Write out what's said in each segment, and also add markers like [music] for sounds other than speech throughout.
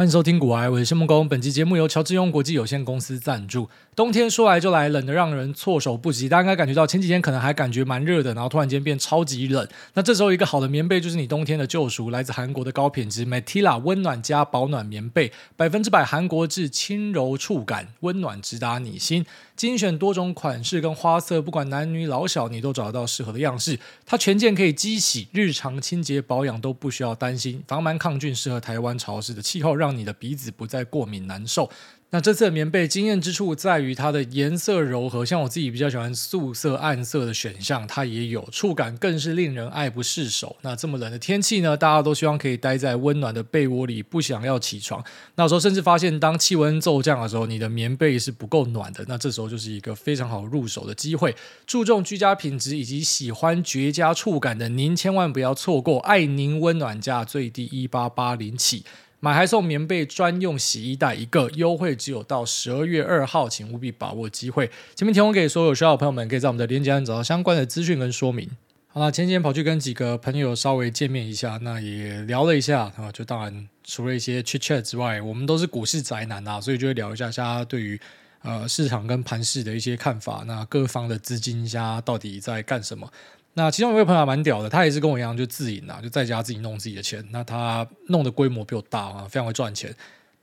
欢迎收听《古埃》，我是谢孟恭。本期节目由乔治庸国际有限公司赞助。冬天说来就来，冷得让人措手不及。大家应该感觉到前几天可能还感觉蛮热的，然后突然间变超级冷。那这时候一个好的棉被就是你冬天的救赎，来自韩国的高品质 Matila 温暖加保暖棉被，百分之百韩国制，轻柔触感，温暖直达你心。精选多种款式跟花色，不管男女老小，你都找得到适合的样式。它全件可以机洗，日常清洁保养都不需要担心，防螨抗菌，适合台湾潮湿的气候，让你的鼻子不再过敏难受。那这次的棉被惊艳之处在于它的颜色柔和，像我自己比较喜欢素色、暗色的选项，它也有触感，更是令人爱不释手。那这么冷的天气呢，大家都希望可以待在温暖的被窝里，不想要起床。那时候甚至发现，当气温骤降的时候，你的棉被是不够暖的。那这时候就是一个非常好入手的机会。注重居家品质以及喜欢绝佳触感的您，千万不要错过爱您温暖价，最低一八八零起。买还送棉被专用洗衣袋一个，优惠只有到十二月二号，请务必把握机会。前面提供给所有需要的朋友们，可以在我们的链接上找到相关的资讯跟说明。好了，前几天跑去跟几个朋友稍微见面一下，那也聊了一下啊，就当然除了一些 chit chat 之外，我们都是股市宅男啊，所以就会聊一下大家对于呃市场跟盘市的一些看法，那各方的资金家到底在干什么？那其中有一位朋友蛮屌的，他也是跟我一样，就自营啊，就在家自己弄自己的钱。那他弄的规模比我大啊，非常会赚钱。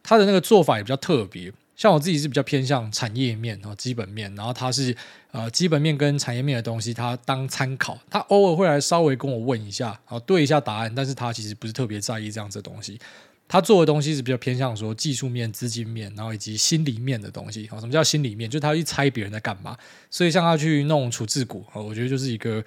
他的那个做法也比较特别，像我自己是比较偏向产业面啊，基本面。然后他是呃基本面跟产业面的东西，他当参考。他偶尔会来稍微跟我问一下，然后对一下答案。但是他其实不是特别在意这样子的东西。他做的东西是比较偏向说技术面、资金面，然后以及心里面的东西。什么叫心里面？就他去猜别人在干嘛。所以像他去弄处置股，我觉得就是一个。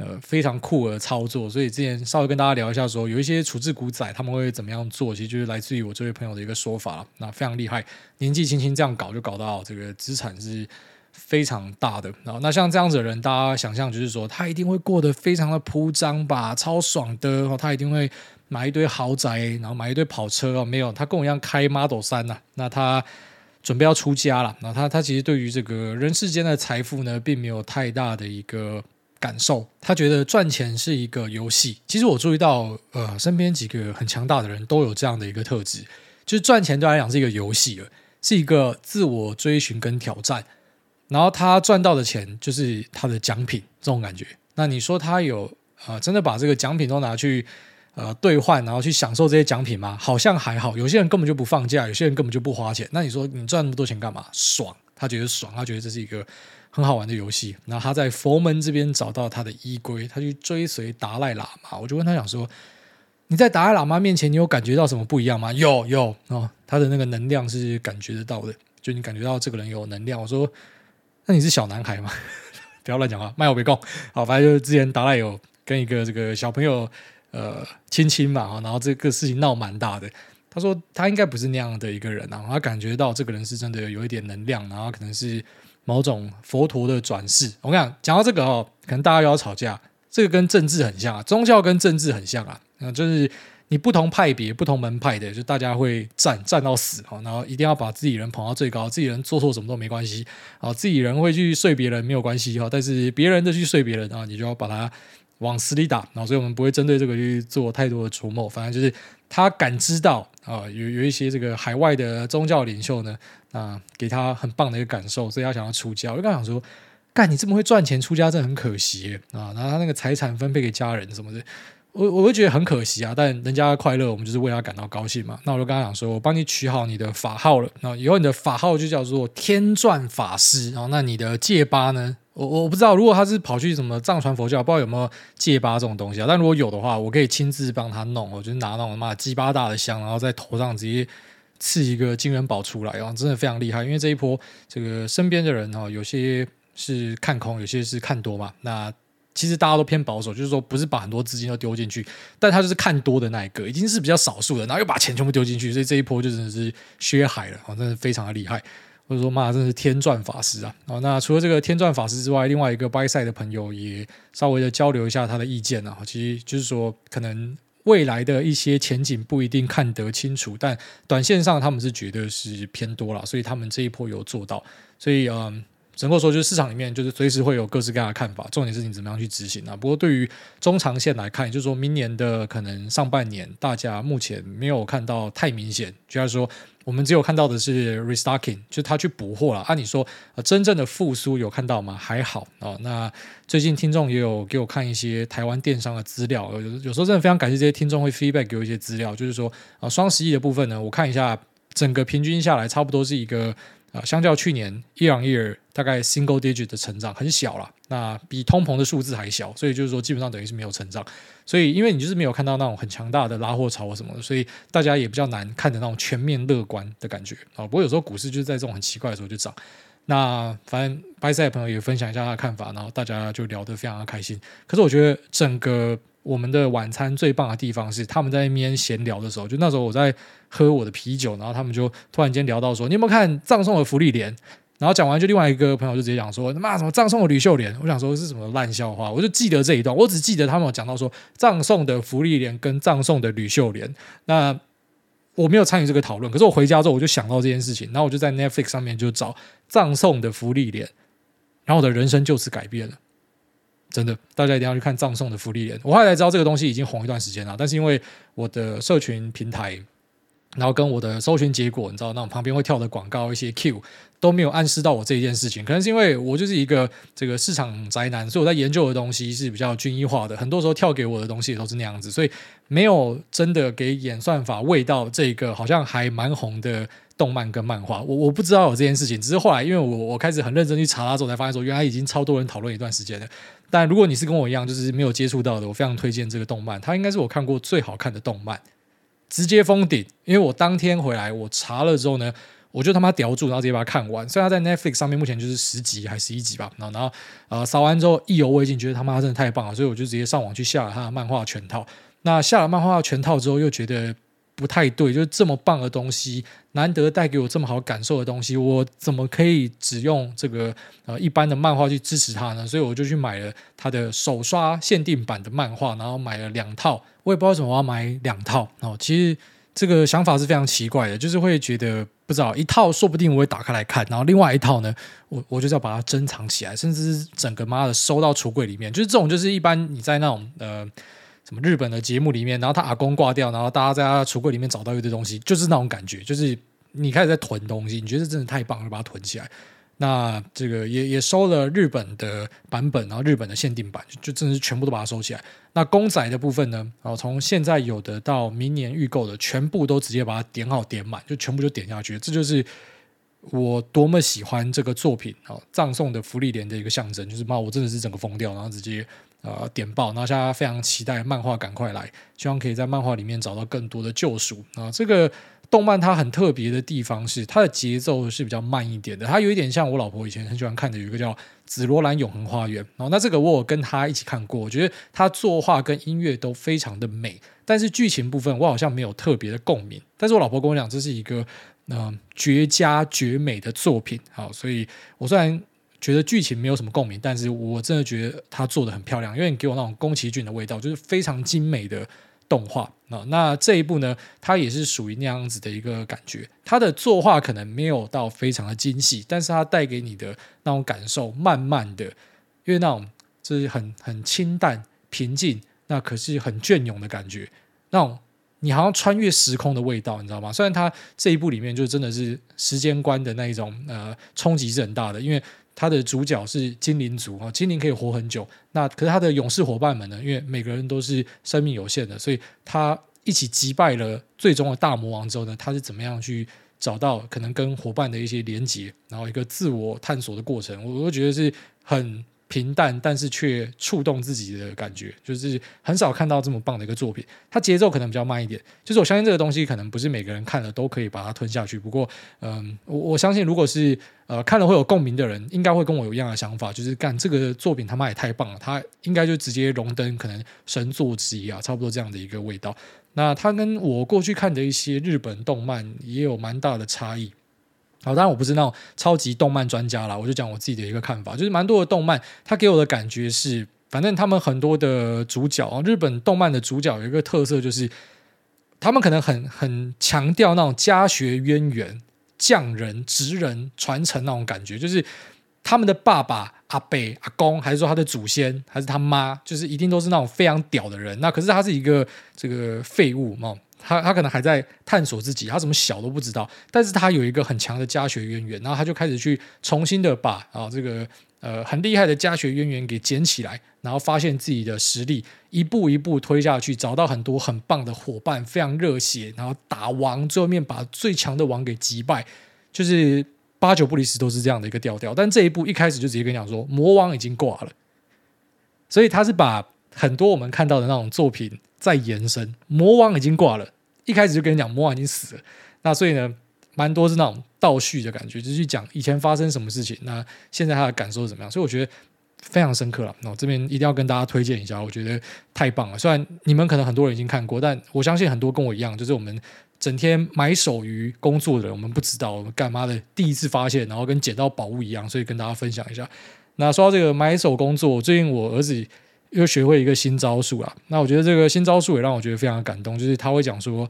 呃，非常酷的操作，所以之前稍微跟大家聊一下说，有一些处置股仔他们会怎么样做，其实就是来自于我这位朋友的一个说法，那非常厉害，年纪轻轻这样搞就搞到这个资产是非常大的。然后那像这样子的人，大家想象就是说他一定会过得非常的铺张吧，超爽的，他一定会买一堆豪宅，然后买一堆跑车哦，没有，他跟我一样开 Model 3呐，那他准备要出家了，那他他其实对于这个人世间的财富呢，并没有太大的一个。感受，他觉得赚钱是一个游戏。其实我注意到，呃，身边几个很强大的人都有这样的一个特质，就是赚钱对他来讲是一个游戏了，是一个自我追寻跟挑战。然后他赚到的钱就是他的奖品，这种感觉。那你说他有、呃，真的把这个奖品都拿去呃兑换，然后去享受这些奖品吗？好像还好。有些人根本就不放假，有些人根本就不花钱。那你说你赚那么多钱干嘛？爽，他觉得爽，他觉得这是一个。很好玩的游戏，然后他在佛门这边找到他的依归，他去追随达赖喇嘛。我就问他讲说：“你在达赖喇嘛面前，你有感觉到什么不一样吗？”有有哦，他的那个能量是感觉得到的，就你感觉到这个人有能量。我说：“那你是小男孩吗？” [laughs] 不要乱讲话，卖我别供。好，反正就是之前达赖有跟一个这个小朋友呃亲亲嘛，然后这个事情闹蛮大的。他说他应该不是那样的一个人，然后他感觉到这个人是真的有一点能量，然后可能是。某种佛陀的转世，我跟你讲，讲到这个哦，可能大家又要吵架。这个跟政治很像啊，宗教跟政治很像啊，嗯，就是你不同派别、不同门派的，就大家会战战到死哈，然后一定要把自己人捧到最高，自己人做错什么都没关系。啊，自己人会去睡别人没有关系哈，但是别人的去睡别人啊，你就要把他往死里打，然后所以我们不会针对这个去做太多的琢磨，反正就是他感知到啊，有有一些这个海外的宗教领袖呢。啊，给他很棒的一个感受，所以他想要出家。我就跟他讲说，干你这么会赚钱，出家真的很可惜啊。然后他那个财产分配给家人什么的，我我会觉得很可惜啊。但人家快乐，我们就是为他感到高兴嘛。那我就跟他讲说，我帮你取好你的法号了。然后以后你的法号就叫做天转法师。然后那你的戒疤呢？我我不知道，如果他是跑去什么藏传佛教，不知道有没有戒疤这种东西啊。但如果有的话，我可以亲自帮他弄。我就拿那种妈鸡巴大的香，然后在头上直接。刺一个金元宝出来然后，真的非常厉害。因为这一波，这个身边的人哈，有些是看空，有些是看多嘛。那其实大家都偏保守，就是说不是把很多资金都丢进去，但他就是看多的那一个，已经是比较少数的，然后又把钱全部丢进去，所以这一波就真的是血海了啊，真的非常的厉害。或者说妈，真是天转法师啊！那除了这个天转法师之外，另外一个掰赛的朋友也稍微的交流一下他的意见啊。其实就是说可能。未来的一些前景不一定看得清楚，但短线上他们是觉得是偏多了，所以他们这一波有做到。所以嗯，只能够说，就是市场里面就是随时会有各式各样的看法，重点是你怎么样去执行啊。不过对于中长线来看，也就是说明年的可能上半年，大家目前没有看到太明显，就是说我们只有看到的是 restocking，就是他去补货了。按理说，呃，真正的复苏有看到吗？还好啊。那最近听众也有给我看一些台湾电商的资料，有有时候真的非常感谢这些听众会 feedback 给我一些资料，就是说啊，双十一的部分呢，我看一下整个平均下来，差不多是一个。啊，相较去年 year on year 大概 single digit 的成长很小了，那比通膨的数字还小，所以就是说基本上等于是没有成长。所以因为你就是没有看到那种很强大的拉货潮什么的，所以大家也比较难看的那种全面乐观的感觉啊。不过有时候股市就是在这种很奇怪的时候就涨。那反正 b y s i d 朋友也分享一下他的看法，然后大家就聊得非常的开心。可是我觉得整个。我们的晚餐最棒的地方是，他们在那边闲聊的时候，就那时候我在喝我的啤酒，然后他们就突然间聊到说：“你有没有看葬送的芙莉莲？”然后讲完，就另外一个朋友就直接讲说：“他妈什么葬送的吕秀莲？”我想说是什么烂笑话，我就记得这一段，我只记得他们有讲到说葬送的芙莉莲跟葬送的吕秀莲。那我没有参与这个讨论，可是我回家之后我就想到这件事情，然后我就在 Netflix 上面就找葬送的芙莉莲，然后我的人生就此改变了。真的，大家一定要去看葬送的福利。我后来知道这个东西已经红一段时间了，但是因为我的社群平台，然后跟我的搜寻结果，你知道那种旁边会跳的广告一些 Q 都没有暗示到我这一件事情。可能是因为我就是一个这个市场宅男，所以我在研究的东西是比较均一化的。很多时候跳给我的东西也都是那样子，所以没有真的给演算法喂到这个好像还蛮红的。动漫跟漫画，我我不知道有这件事情，只是后来因为我我开始很认真去查它之后，才发现说原来已经超多人讨论一段时间了。但如果你是跟我一样，就是没有接触到的，我非常推荐这个动漫，它应该是我看过最好看的动漫，直接封顶。因为我当天回来，我查了之后呢，我就他妈叼住，然后直接把它看完。虽然它在 Netflix 上面目前就是十集还是十一集吧，然后然后呃扫完之后意犹未尽，觉得他妈真的太棒了，所以我就直接上网去下了他的漫画全套。那下了漫画全套之后，又觉得。不太对，就是这么棒的东西，难得带给我这么好感受的东西，我怎么可以只用这个呃一般的漫画去支持它呢？所以我就去买了它的手刷限定版的漫画，然后买了两套。我也不知道为什么我要买两套哦。其实这个想法是非常奇怪的，就是会觉得不知道一套说不定我会打开来看，然后另外一套呢，我我就是要把它珍藏起来，甚至是整个妈的收到橱柜里面。就是这种，就是一般你在那种呃。什么日本的节目里面，然后他阿公挂掉，然后大家在他橱柜里面找到一堆东西，就是那种感觉，就是你开始在囤东西，你觉得真的太棒了，把它囤起来。那这个也也收了日本的版本，然后日本的限定版，就真的是全部都把它收起来。那公仔的部分呢，哦从现在有的到明年预购的，全部都直接把它点好点满，就全部就点下去。这就是我多么喜欢这个作品啊！葬送的芙莉莲的一个象征，就是妈，我真的是整个疯掉，然后直接。呃，点爆！然后现在非常期待漫画赶快来，希望可以在漫画里面找到更多的救赎啊！这个动漫它很特别的地方是，它的节奏是比较慢一点的，它有一点像我老婆以前很喜欢看的，有一个叫《紫罗兰永恒花园》哦。那这个我有跟她一起看过，我觉得她作画跟音乐都非常的美，但是剧情部分我好像没有特别的共鸣。但是我老婆跟我讲，这是一个嗯、呃、绝佳绝美的作品，好，所以我虽然。觉得剧情没有什么共鸣，但是我真的觉得他做的很漂亮，因为你给我那种宫崎骏的味道，就是非常精美的动画啊。那这一部呢，它也是属于那样子的一个感觉，它的作画可能没有到非常的精细，但是它带给你的那种感受，慢慢的，因为那种就是很很清淡平静，那可是很隽永的感觉，那种你好像穿越时空的味道，你知道吗？虽然它这一部里面就真的是时间观的那一种呃冲击是很大的，因为。他的主角是精灵族啊，精灵可以活很久。那可是他的勇士伙伴们呢？因为每个人都是生命有限的，所以他一起击败了最终的大魔王之后呢，他是怎么样去找到可能跟伙伴的一些连接，然后一个自我探索的过程？我我觉得是很。平淡，但是却触动自己的感觉，就是很少看到这么棒的一个作品。它节奏可能比较慢一点，就是我相信这个东西可能不是每个人看了都可以把它吞下去。不过，嗯，我我相信如果是呃看了会有共鸣的人，应该会跟我有一样的想法，就是干这个作品他妈也太棒了，他应该就直接荣登可能神作之一啊，差不多这样的一个味道。那它跟我过去看的一些日本动漫也有蛮大的差异。好，当然我不是那种超级动漫专家啦，我就讲我自己的一个看法，就是蛮多的动漫，它给我的感觉是，反正他们很多的主角，日本动漫的主角有一个特色，就是他们可能很很强调那种家学渊源、匠人、职人传承那种感觉，就是他们的爸爸、阿伯、阿公，还是说他的祖先，还是他妈，就是一定都是那种非常屌的人。那可是他是一个这个废物嘛？他他可能还在探索自己，他什么小都不知道。但是他有一个很强的家学渊源，然后他就开始去重新的把啊这个呃很厉害的家学渊源给捡起来，然后发现自己的实力，一步一步推下去，找到很多很棒的伙伴，非常热血，然后打王，最后面把最强的王给击败，就是。八九不离十都是这样的一个调调，但这一部一开始就直接跟你讲说魔王已经挂了，所以他是把很多我们看到的那种作品再延伸，魔王已经挂了，一开始就跟你讲魔王已经死了，那所以呢，蛮多是那种倒叙的感觉，就是讲以前发生什么事情，那现在他的感受是怎么样，所以我觉得非常深刻了。那我这边一定要跟大家推荐一下，我觉得太棒了。虽然你们可能很多人已经看过，但我相信很多跟我一样，就是我们。整天埋首于工作的人，我们不知道我们干嘛的。第一次发现，然后跟捡到宝物一样，所以跟大家分享一下。那说到这个埋首工作，最近我儿子又学会一个新招数啊。那我觉得这个新招数也让我觉得非常感动，就是他会讲说：“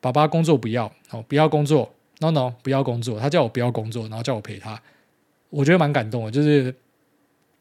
爸爸工作不要哦，不要工作，no no，不要工作。”他叫我不要工作，然后叫我陪他。我觉得蛮感动的，就是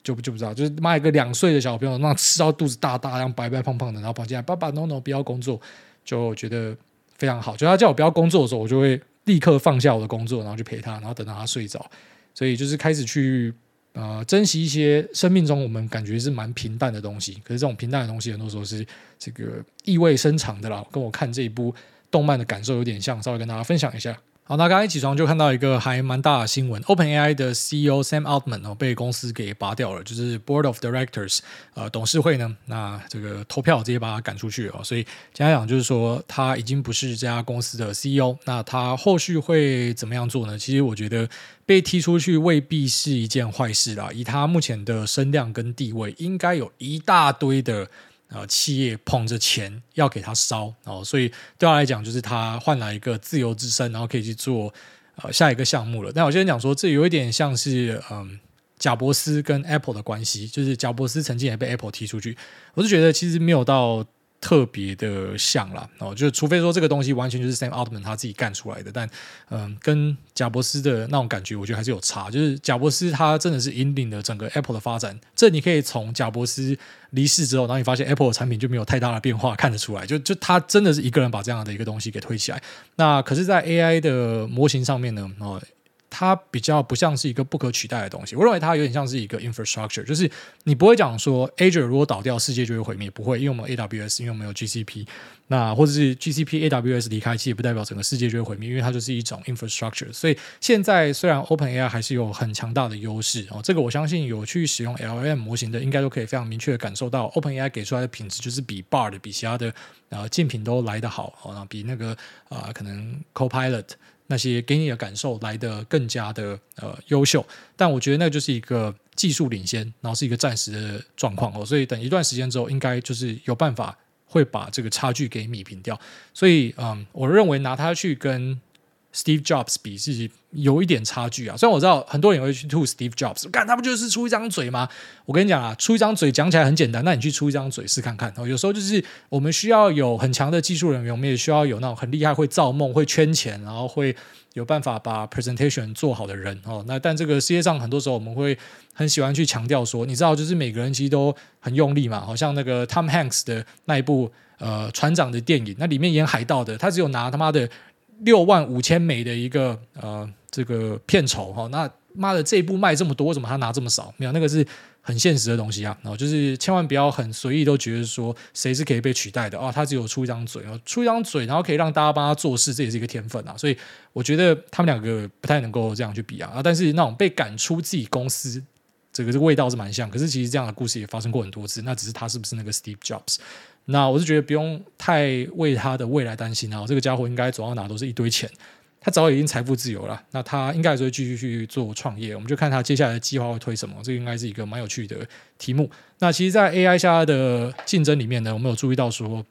就不就不知道，就是妈一个两岁的小朋友，那吃到肚子大大，然后白白胖胖的，然后跑进来，爸爸 no no，不要工作，就觉得。非常好，就他叫我不要工作的时候，我就会立刻放下我的工作，然后去陪他，然后等到他睡着。所以就是开始去呃珍惜一些生命中我们感觉是蛮平淡的东西。可是这种平淡的东西，很多时候是这个意味深长的啦。跟我看这一部动漫的感受有点像，稍微跟大家分享一下。好，那刚刚一起床就看到一个还蛮大的新闻，OpenAI 的 CEO Sam Altman 哦被公司给拔掉了，就是 Board of Directors 呃董事会呢，那这个投票直接把他赶出去哦，所以简单讲就是说他已经不是这家公司的 CEO，那他后续会怎么样做呢？其实我觉得被踢出去未必是一件坏事啦，以他目前的声量跟地位，应该有一大堆的。呃，企业捧着钱要给他烧哦，所以对他来讲，就是他换来一个自由之身，然后可以去做呃下一个项目了。但我先讲说，这有一点像是嗯，贾伯斯跟 Apple 的关系，就是贾伯斯曾经也被 Apple 踢出去，我是觉得其实没有到。特别的像啦，哦，就除非说这个东西完全就是 Sam Altman 他自己干出来的，但嗯、跟贾伯斯的那种感觉，我觉得还是有差。就是贾伯斯他真的是引领了整个 Apple 的发展，这你可以从贾伯斯离世之后，然后你发现 Apple 的产品就没有太大的变化，看得出来。就就他真的是一个人把这样的一个东西给推起来。那可是，在 AI 的模型上面呢，哦。它比较不像是一个不可取代的东西，我认为它有点像是一个 infrastructure，就是你不会讲说 Azure 如果倒掉，世界就会毁灭，不会，因为我们 AWS，因为我们有 GCP，那或者是 GCP AWS 离开，其实也不代表整个世界就会毁灭，因为它就是一种 infrastructure。所以现在虽然 OpenAI 还是有很强大的优势哦，这个我相信有去使用 LLM 模型的，应该都可以非常明确的感受到 OpenAI 给出来的品质就是比 Bard 比其他的呃竞品都来得好哦，比那个啊、呃、可能 Copilot。那些给你的感受来得更加的呃优秀，但我觉得那就是一个技术领先，然后是一个暂时的状况哦，所以等一段时间之后，应该就是有办法会把这个差距给弭平掉。所以嗯，我认为拿它去跟 Steve Jobs 比是有一点差距啊，虽然我知道很多人也会去吐 Steve Jobs，干他不就是出一张嘴吗？我跟你讲啊，出一张嘴讲起来很简单，那你去出一张嘴试看看哦。有时候就是我们需要有很强的技术人员，我们也需要有那种很厉害会造梦、会圈钱，然后会有办法把 presentation 做好的人哦。那但这个世界上很多时候我们会很喜欢去强调说，你知道，就是每个人其实都很用力嘛，好像那个 Tom Hanks 的那一部呃船长的电影，那里面演海盗的，他只有拿他妈的。六万五千美的一个呃这个片酬哈，那妈的这一部卖这么多，为什么他拿这么少？没有那个是很现实的东西啊，然后就是千万不要很随意都觉得说谁是可以被取代的啊，他只有出一张嘴，出一张嘴，然后可以让大家帮他做事，这也是一个天分啊。所以我觉得他们两个不太能够这样去比啊啊，但是那种被赶出自己公司，这个这个味道是蛮像。可是其实这样的故事也发生过很多次，那只是他是不是那个 Steve Jobs？那我是觉得不用太为他的未来担心啊，这个家伙应该走到哪都是一堆钱，他早已经财富自由了。那他应该还是会继续去做创业，我们就看他接下来的计划会推什么，这个应该是一个蛮有趣的题目。那其实，在 AI 下的竞争里面呢，我们有注意到说，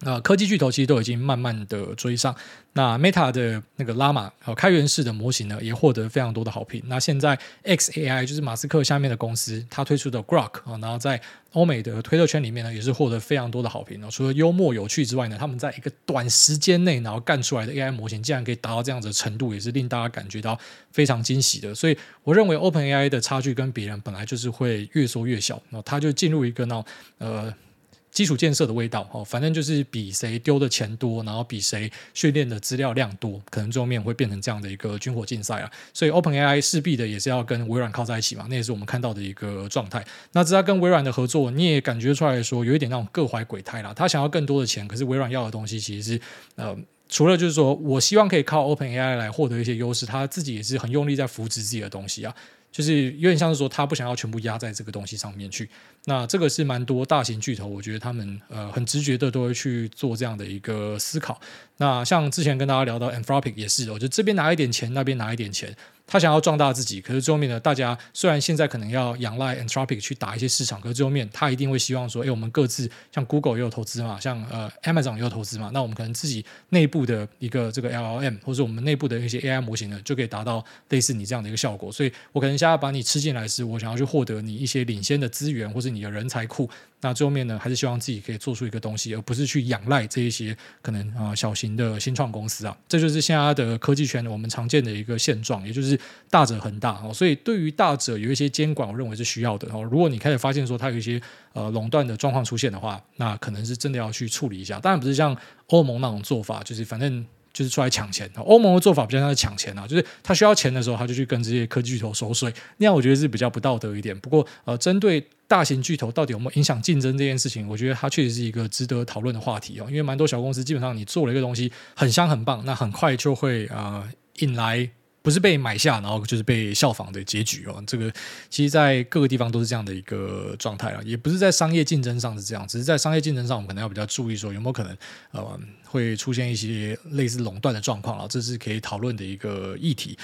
呃，科技巨头其实都已经慢慢的追上。那 Meta 的那个 Llama 呃开源式的模型呢，也获得非常多的好评。那现在 xAI 就是马斯克下面的公司，它推出的 Grok 啊，然后在欧美的推特圈里面呢，也是获得非常多的好评。除了幽默有趣之外呢，他们在一个短时间内，然后干出来的 AI 模型，竟然可以达到这样子的程度，也是令大家感觉到非常惊喜的。所以，我认为 OpenAI 的差距跟别人本来就是会越缩越小，那它就进入一个那呃。基础建设的味道哦，反正就是比谁丢的钱多，然后比谁训练的资料量多，可能最后面会变成这样的一个军火竞赛啊。所以 OpenAI 势必的也是要跟微软靠在一起嘛，那也是我们看到的一个状态。那只要跟微软的合作，你也感觉出来说有一点那种各怀鬼胎啦。他想要更多的钱，可是微软要的东西其实是呃，除了就是说我希望可以靠 OpenAI 来获得一些优势，他自己也是很用力在扶持自己的东西啊。就是有点像是说，他不想要全部压在这个东西上面去。那这个是蛮多大型巨头，我觉得他们呃很直觉的都会去做这样的一个思考。那像之前跟大家聊到 Anthropic 也是，我觉得这边拿一点钱，那边拿一点钱。他想要壮大自己，可是最后面呢，大家虽然现在可能要仰赖 Anthropic 去打一些市场，可是最后面他一定会希望说，哎，我们各自像 Google 也有投资嘛，像呃 Amazon 也有投资嘛，那我们可能自己内部的一个这个 LLM，或者我们内部的一些 AI 模型呢，就可以达到类似你这样的一个效果。所以我可能现在把你吃进来时，我想要去获得你一些领先的资源，或者你的人才库。那最后面呢，还是希望自己可以做出一个东西，而不是去仰赖这一些可能啊、小型的新创公司啊。这就是现在的科技圈我们常见的一个现状，也就是大者恒大哦。所以对于大者有一些监管，我认为是需要的哦。如果你开始发现说它有一些呃垄断的状况出现的话，那可能是真的要去处理一下。当然不是像欧盟那种做法，就是反正。就是出来抢钱，欧盟的做法比较像是抢钱啊，就是他需要钱的时候，他就去跟这些科技巨头收税，那样我觉得是比较不道德一点。不过，呃，针对大型巨头到底有没有影响竞争这件事情，我觉得它确实是一个值得讨论的话题哦。因为蛮多小公司基本上你做了一个东西很香很棒，那很快就会呃引来。不是被买下，然后就是被效仿的结局哦。这个其实，在各个地方都是这样的一个状态啊，也不是在商业竞争上是这样，只是在商业竞争上，我们可能要比较注意说有没有可能呃会出现一些类似垄断的状况啊，这是可以讨论的一个议题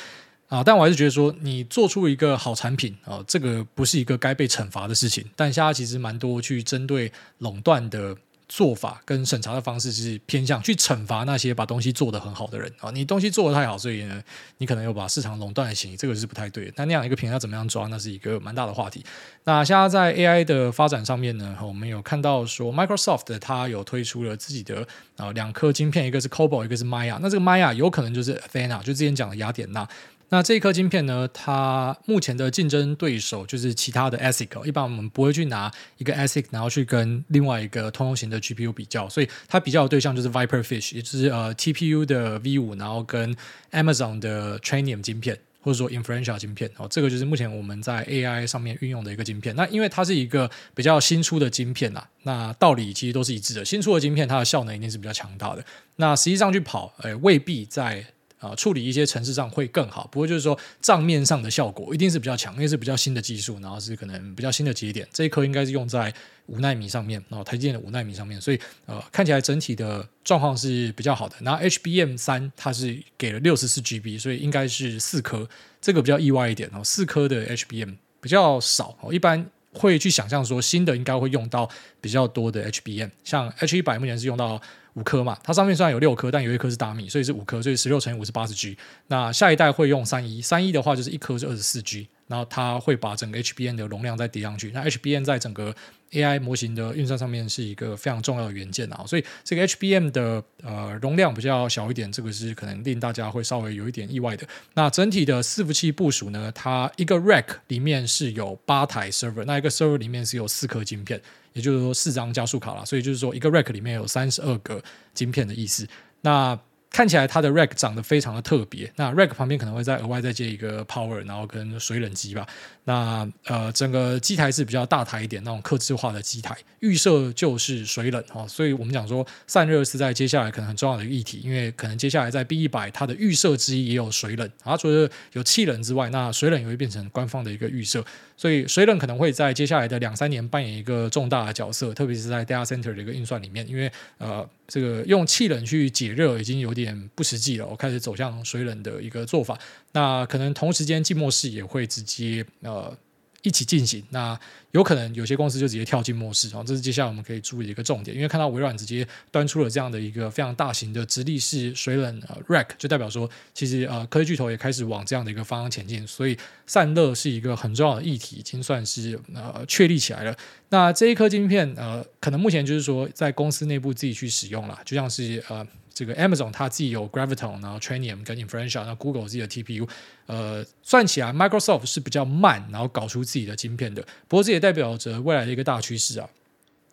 啊。但我还是觉得说，你做出一个好产品啊，这个不是一个该被惩罚的事情。但现在其实蛮多去针对垄断的。做法跟审查的方式是偏向去惩罚那些把东西做得很好的人啊，你东西做得太好，所以呢，你可能有把市场垄断的嫌疑，这个是不太对那。那样一个平台怎么样抓，那是一个蛮大的话题。那现在在 AI 的发展上面呢，我们有看到说 Microsoft 它有推出了自己的啊两颗晶片，一个是 Cobalt，一个是 Maya。那这个 Maya 有可能就是 Athena，就之前讲的雅典娜。那这一颗晶片呢，它目前的竞争对手就是其他的 ASIC。一般我们不会去拿一个 ASIC，然后去跟另外一个通用型的 GPU 比较，所以它比较的对象就是 Viper Fish，也就是呃 TPU 的 V 五，然后跟 Amazon 的 Trainium 晶片，或者说 Inferentia 晶片。哦，这个就是目前我们在 AI 上面运用的一个晶片。那因为它是一个比较新出的晶片啦，那道理其实都是一致的。新出的晶片，它的效能一定是比较强大的。那实际上去跑，诶，未必在。啊，处理一些程式上会更好，不过就是说账面上的效果一定是比较强，因为是比较新的技术，然后是可能比较新的节点。这一颗应该是用在五纳米上面，然后台积电的五纳米上面，所以呃看起来整体的状况是比较好的。然后 HBM 三它是给了六十四 GB，所以应该是四颗，这个比较意外一点哦，四颗的 HBM 比较少哦，一般会去想象说新的应该会用到比较多的 HBM，像 H 一百目前是用到。五颗嘛，它上面虽然有六颗，但有一颗是大米，所以是五颗，所以十六乘以五是八十 G。那下一代会用三一，三一的话就是一颗是二十四 G，然后它会把整个 HBM 的容量再叠上去。那 HBM 在整个 AI 模型的运算上面是一个非常重要的元件啊，所以这个 HBM 的呃容量比较小一点，这个是可能令大家会稍微有一点意外的。那整体的伺服器部署呢，它一个 rack 里面是有八台 server，那一个 server 里面是有四颗晶片。也就是说四张加速卡啦，所以就是说一个 rack 里面有三十二个晶片的意思。那看起来它的 rack 长得非常的特别。那 rack 旁边可能会再额外再接一个 power，然后跟水冷机吧。那呃，整个机台是比较大台一点，那种客制化的机台，预设就是水冷哈，所以我们讲说散热是在接下来可能很重要的议题，因为可能接下来在 B 一百它的预设之一也有水冷，它除了有气冷之外，那水冷也会变成官方的一个预设，所以水冷可能会在接下来的两三年扮演一个重大的角色，特别是在 data center 的一个运算里面，因为呃，这个用气冷去解热已经有点不实际了，我开始走向水冷的一个做法。那可能同时间，静默式也会直接呃一起进行。那有可能有些公司就直接跳进末世，然后这是接下来我们可以注意的一个重点，因为看到微软直接端出了这样的一个非常大型的直立式水冷呃 rack，就代表说其实呃科技巨头也开始往这样的一个方向前进，所以散热是一个很重要的议题，已经算是呃确立起来了。那这一颗晶片呃，可能目前就是说在公司内部自己去使用了，就像是呃。这个 Amazon 它自己有 Graviton，然后 Trainium 跟 Inferentia，那 Google 自己的 TPU，呃，算起来 Microsoft 是比较慢，然后搞出自己的晶片的。不过这也代表着未来的一个大趋势啊，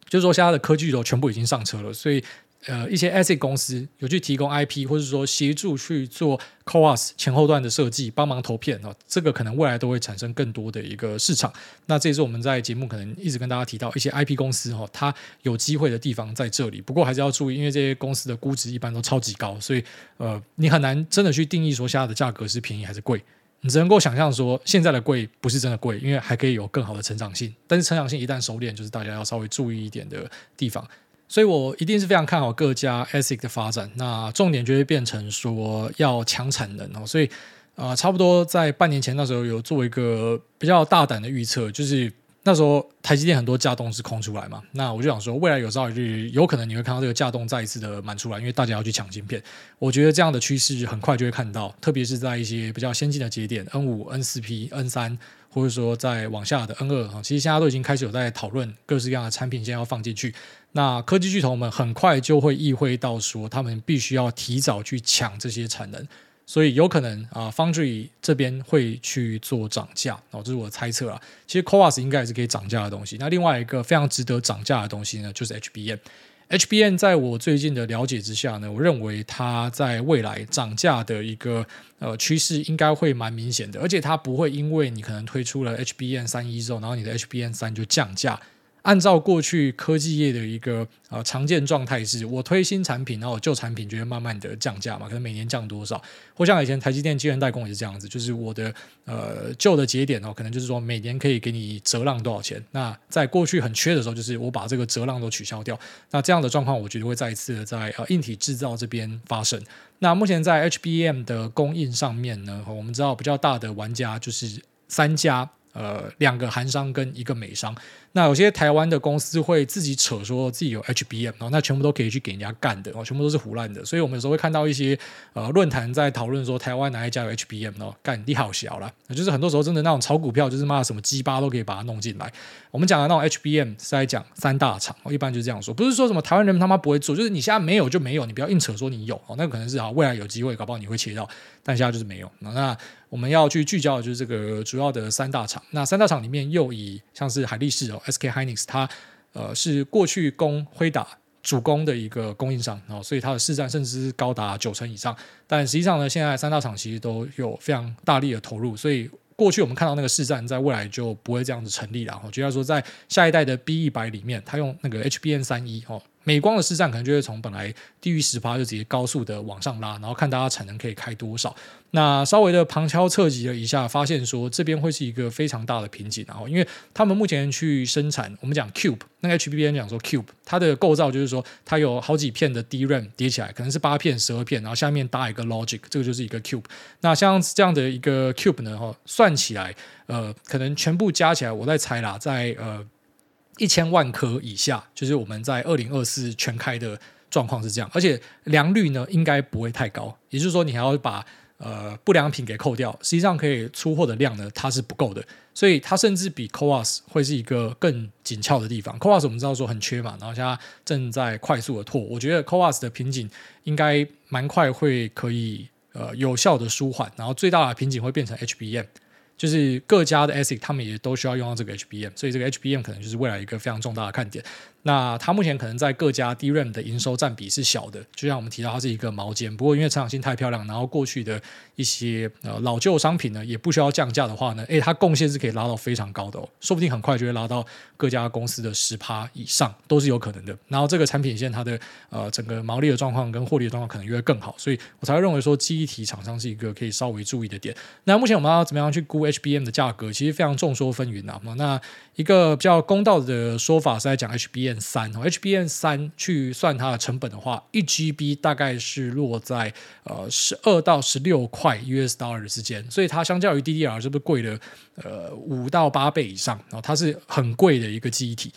就是说现在的科技都全部已经上车了，所以。呃，一些 ASIC 公司有去提供 IP，或者说协助去做 CoWoS 前后段的设计，帮忙投片哦，这个可能未来都会产生更多的一个市场。那这也是我们在节目可能一直跟大家提到一些 IP 公司哈，它有机会的地方在这里。不过还是要注意，因为这些公司的估值一般都超级高，所以呃，你很难真的去定义说现在的价格是便宜还是贵。你只能够想象说现在的贵不是真的贵，因为还可以有更好的成长性。但是成长性一旦收敛，就是大家要稍微注意一点的地方。所以我一定是非常看好各家 ASIC 的发展，那重点就会变成说要强产能哦。所以啊、呃，差不多在半年前那时候有做一个比较大胆的预测，就是那时候台积电很多架洞是空出来嘛，那我就想说未来有朝一日有可能你会看到这个架洞再一次的满出来，因为大家要去抢晶片。我觉得这样的趋势很快就会看到，特别是在一些比较先进的节点 N 五、N 四 P、N 三。或者说在往下的 N 二啊，其实现在都已经开始有在讨论各式各样的产品，现在要放进去。那科技巨头们很快就会意会到说，他们必须要提早去抢这些产能，所以有可能啊，Foundry 这边会去做涨价哦，这是我猜测啊。其实 CoWoS 应该也是可以涨价的东西。那另外一个非常值得涨价的东西呢，就是 HBM。HBM 在我最近的了解之下呢，我认为它在未来涨价的一个呃趋势应该会蛮明显的，而且它不会因为你可能推出了 HBM 三一之后，然后你的 HBM 三就降价。按照过去科技业的一个呃常见状态是，我推新产品，然后旧产品就会慢慢的降价嘛，可能每年降多少？或像以前台积电晶圆代工也是这样子，就是我的呃旧的节点哦，可能就是说每年可以给你折让多少钱。那在过去很缺的时候，就是我把这个折让都取消掉。那这样的状况，我觉得会再一次的在呃硬体制造这边发生。那目前在 HBM 的供应上面呢，我们知道比较大的玩家就是三家。呃，两个韩商跟一个美商，那有些台湾的公司会自己扯说自己有 HBM，然后那全部都可以去给人家干的哦，全部都是胡烂的。所以我们有时候会看到一些呃论坛在讨论说台湾哪一家有 HBM 哦，干你好小了，就是很多时候真的那种炒股票，就是骂什么鸡巴都可以把它弄进来。我们讲的那种 HBM 是在讲三大厂，一般就是这样说，不是说什么台湾人他妈不会做，就是你现在没有就没有，你不要硬扯说你有哦，那可能是啊未来有机会，搞不好你会切到，但现在就是没有。那我们要去聚焦的就是这个主要的三大厂。那三大厂里面又以像是海力士哦，SK Hynix，它呃是过去供辉达主攻的一个供应商哦，所以它的市占甚至是高达九成以上。但实际上呢，现在三大厂其实都有非常大力的投入，所以过去我们看到那个市占在未来就不会这样子成立了。我觉得说在下一代的 B 一百里面，它用那个 HBN 三一哦。美光的市占可能就会从本来低于十趴就直接高速的往上拉，然后看大家产能可以开多少。那稍微的旁敲侧击了一下，发现说这边会是一个非常大的瓶颈。然后，因为他们目前去生产，我们讲 Cube，那个 HBM 讲说 Cube，它的构造就是说它有好几片的 DRAM 叠起来，可能是八片、十二片，然后下面搭一个 Logic，这个就是一个 Cube。那像这样的一个 Cube 呢，哈，算起来，呃，可能全部加起来，我在猜啦，在呃。一千万颗以下，就是我们在二零二四全开的状况是这样，而且良率呢应该不会太高，也就是说你还要把呃不良品给扣掉，实际上可以出货的量呢它是不够的，所以它甚至比 Coas 会是一个更紧俏的地方。Coas 我们知道说很缺嘛，然后现在正在快速的拓，我觉得 Coas 的瓶颈应该蛮快会可以呃有效的舒缓，然后最大的瓶颈会变成 HBM。就是各家的 ASIC，他们也都需要用到这个 HBM，所以这个 HBM 可能就是未来一个非常重大的看点。那它目前可能在各家 DRAM 的营收占比是小的，就像我们提到它是一个毛尖。不过因为成长性太漂亮，然后过去的一些呃老旧商品呢也不需要降价的话呢，诶，它贡献是可以拉到非常高的哦，说不定很快就会拉到各家公司的十趴以上都是有可能的。然后这个产品线它的呃整个毛利的状况跟获利的状况可能又会更好，所以我才会认为说记忆体厂商是一个可以稍微注意的点。那目前我们要怎么样去估 HBM 的价格，其实非常众说纷纭啊。那一个比较公道的说法是在讲 HBM 三哦，HBM 三去算它的成本的话，一 GB 大概是落在呃十二到十六块 US dollar 之间，所以它相较于 DDR 是不是贵了呃五到八倍以上？然后它是很贵的一个记忆体。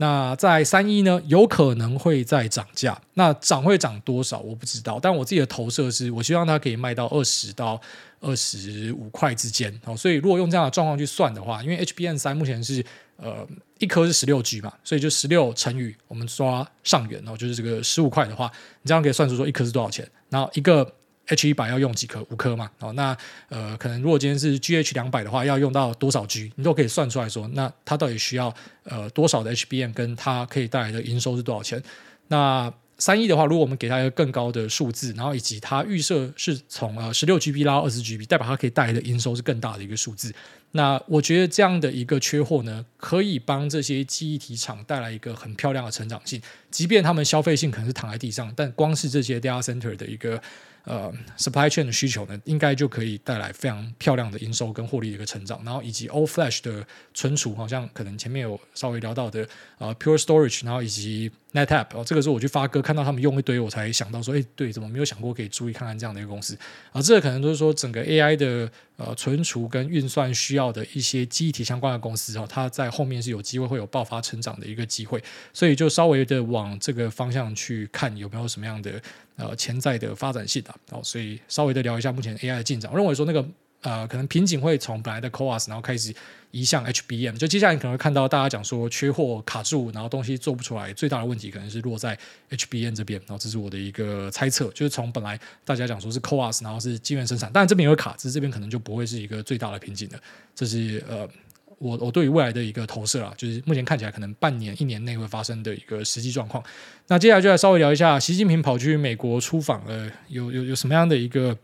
那在三一呢，有可能会再涨价，那涨会涨多少我不知道，但我自己的投射是我希望它可以卖到二十到二十五块之间。哦，所以如果用这样的状况去算的话，因为 HBM 三目前是呃一颗是十六 G 嘛，所以就十六乘以我们抓上元，然后就是这个十五块的话，你这样可以算出说一颗是多少钱，然后一个。H 一百要用几颗？五颗嘛。哦，那呃，可能如果今天是 GH 两百的话，要用到多少 G？你都可以算出来说，那它到底需要呃多少的 HBM，跟它可以带来的营收是多少钱？那三亿的话，如果我们给它一个更高的数字，然后以及它预设是从呃十六 GB 拉到二十 GB，代表它可以带来的营收是更大的一个数字。那我觉得这样的一个缺货呢，可以帮这些记忆体厂带来一个很漂亮的成长性，即便他们消费性可能是躺在地上，但光是这些 data center 的一个。呃，supply chain 的需求呢，应该就可以带来非常漂亮的营收跟获利的一个成长。然后以及 All Flash 的存储，好像可能前面有稍微聊到的呃 Pure Storage，然后以及 NetApp 哦，这个时候我去发哥看到他们用一堆，我才想到说，哎，对，怎么没有想过可以注意看看这样的一个公司啊？这个可能都是说整个 AI 的呃存储跟运算需要的一些机体相关的公司哦，它在后面是有机会会有爆发成长的一个机会，所以就稍微的往这个方向去看有没有什么样的。呃，潜在的发展性啊，哦，所以稍微的聊一下目前 AI 的进展。我认为说那个呃，可能瓶颈会从本来的 COAS，然后开始移向 HBM。就接下来你可能会看到大家讲说缺货卡住，然后东西做不出来，最大的问题可能是落在 HBM 这边。然后这是我的一个猜测，就是从本来大家讲说是 COAS，然后是晶圆生产，当然这边有卡，只是这边可能就不会是一个最大的瓶颈的。这是呃。我我对于未来的一个投射啊，就是目前看起来可能半年、一年内会发生的一个实际状况。那接下来就来稍微聊一下，习近平跑去美国出访了，有有有什么样的一个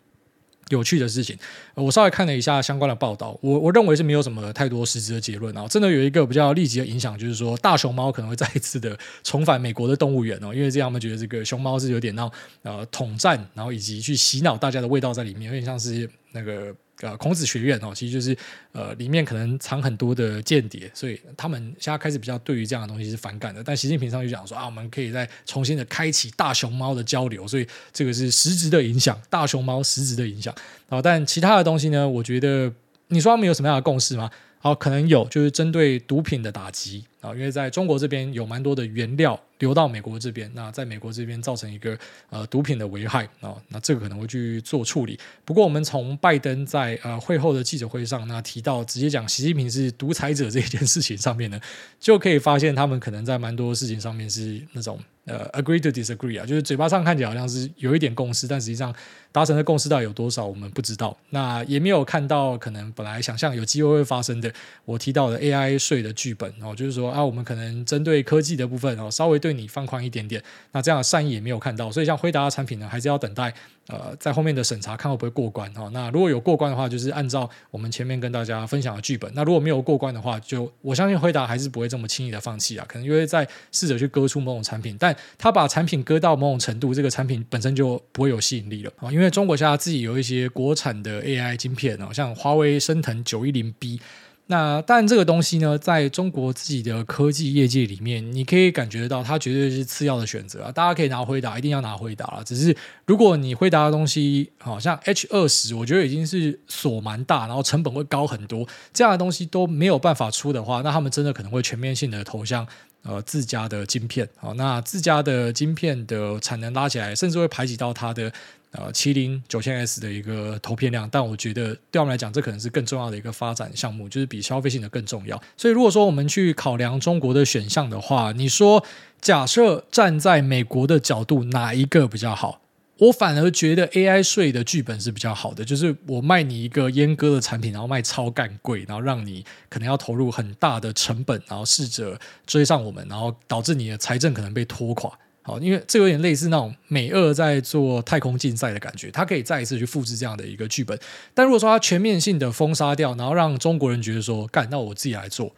有趣的事情？我稍微看了一下相关的报道，我我认为是没有什么太多实质的结论啊。真的有一个比较立即的影响，就是说大熊猫可能会再一次的重返美国的动物园哦，因为这样他们觉得这个熊猫是有点那呃统战，然后以及去洗脑大家的味道在里面，有点像是那个。呃，孔子学院哦，其实就是呃，里面可能藏很多的间谍，所以他们现在开始比较对于这样的东西是反感的。但习近平上去讲说啊，我们可以再重新的开启大熊猫的交流，所以这个是实质的影响，大熊猫实质的影响啊。但其他的东西呢，我觉得你说他们有什么样的共识吗？好，可能有，就是针对毒品的打击啊，因为在中国这边有蛮多的原料。流到美国这边，那在美国这边造成一个呃毒品的危害啊，那这个可能会去做处理。不过我们从拜登在呃会后的记者会上那提到，直接讲习近平是独裁者这件事情上面呢，就可以发现他们可能在蛮多事情上面是那种呃 agree to disagree 啊，就是嘴巴上看起来好像是有一点共识，但实际上达成的共识到底有多少，我们不知道。那也没有看到可能本来想象有机会会发生的，我提到的 AI 税的剧本哦，就是说啊，我们可能针对科技的部分哦，稍微对。你放宽一点点，那这样善意也没有看到，所以像辉达的产品呢，还是要等待呃在后面的审查看会不会过关哈。那如果有过关的话，就是按照我们前面跟大家分享的剧本；那如果没有过关的话，就我相信辉达还是不会这么轻易的放弃啊，可能因为在试着去割出某种产品，但他把产品割到某种程度，这个产品本身就不会有吸引力了啊。因为中国现在自己有一些国产的 AI 晶片哦，像华为升腾九一零 B。那但这个东西呢，在中国自己的科技业界里面，你可以感觉得到，它绝对是次要的选择啊。大家可以拿回答，一定要拿回答了。只是如果你回答的东西，好像 H 二十，我觉得已经是锁蛮大，然后成本会高很多，这样的东西都没有办法出的话，那他们真的可能会全面性的投向呃自家的晶片。好，那自家的晶片的产能拉起来，甚至会排挤到它的。呃，麒麟九千 S 的一个投片量，但我觉得对我们来讲，这可能是更重要的一个发展项目，就是比消费性的更重要。所以，如果说我们去考量中国的选项的话，你说假设站在美国的角度，哪一个比较好？我反而觉得 AI 税的剧本是比较好的，就是我卖你一个阉割的产品，然后卖超干贵，然后让你可能要投入很大的成本，然后试着追上我们，然后导致你的财政可能被拖垮。好，因为这有点类似那种美俄在做太空竞赛的感觉，它可以再一次去复制这样的一个剧本。但如果说它全面性的封杀掉，然后让中国人觉得说，干，那我自己来做，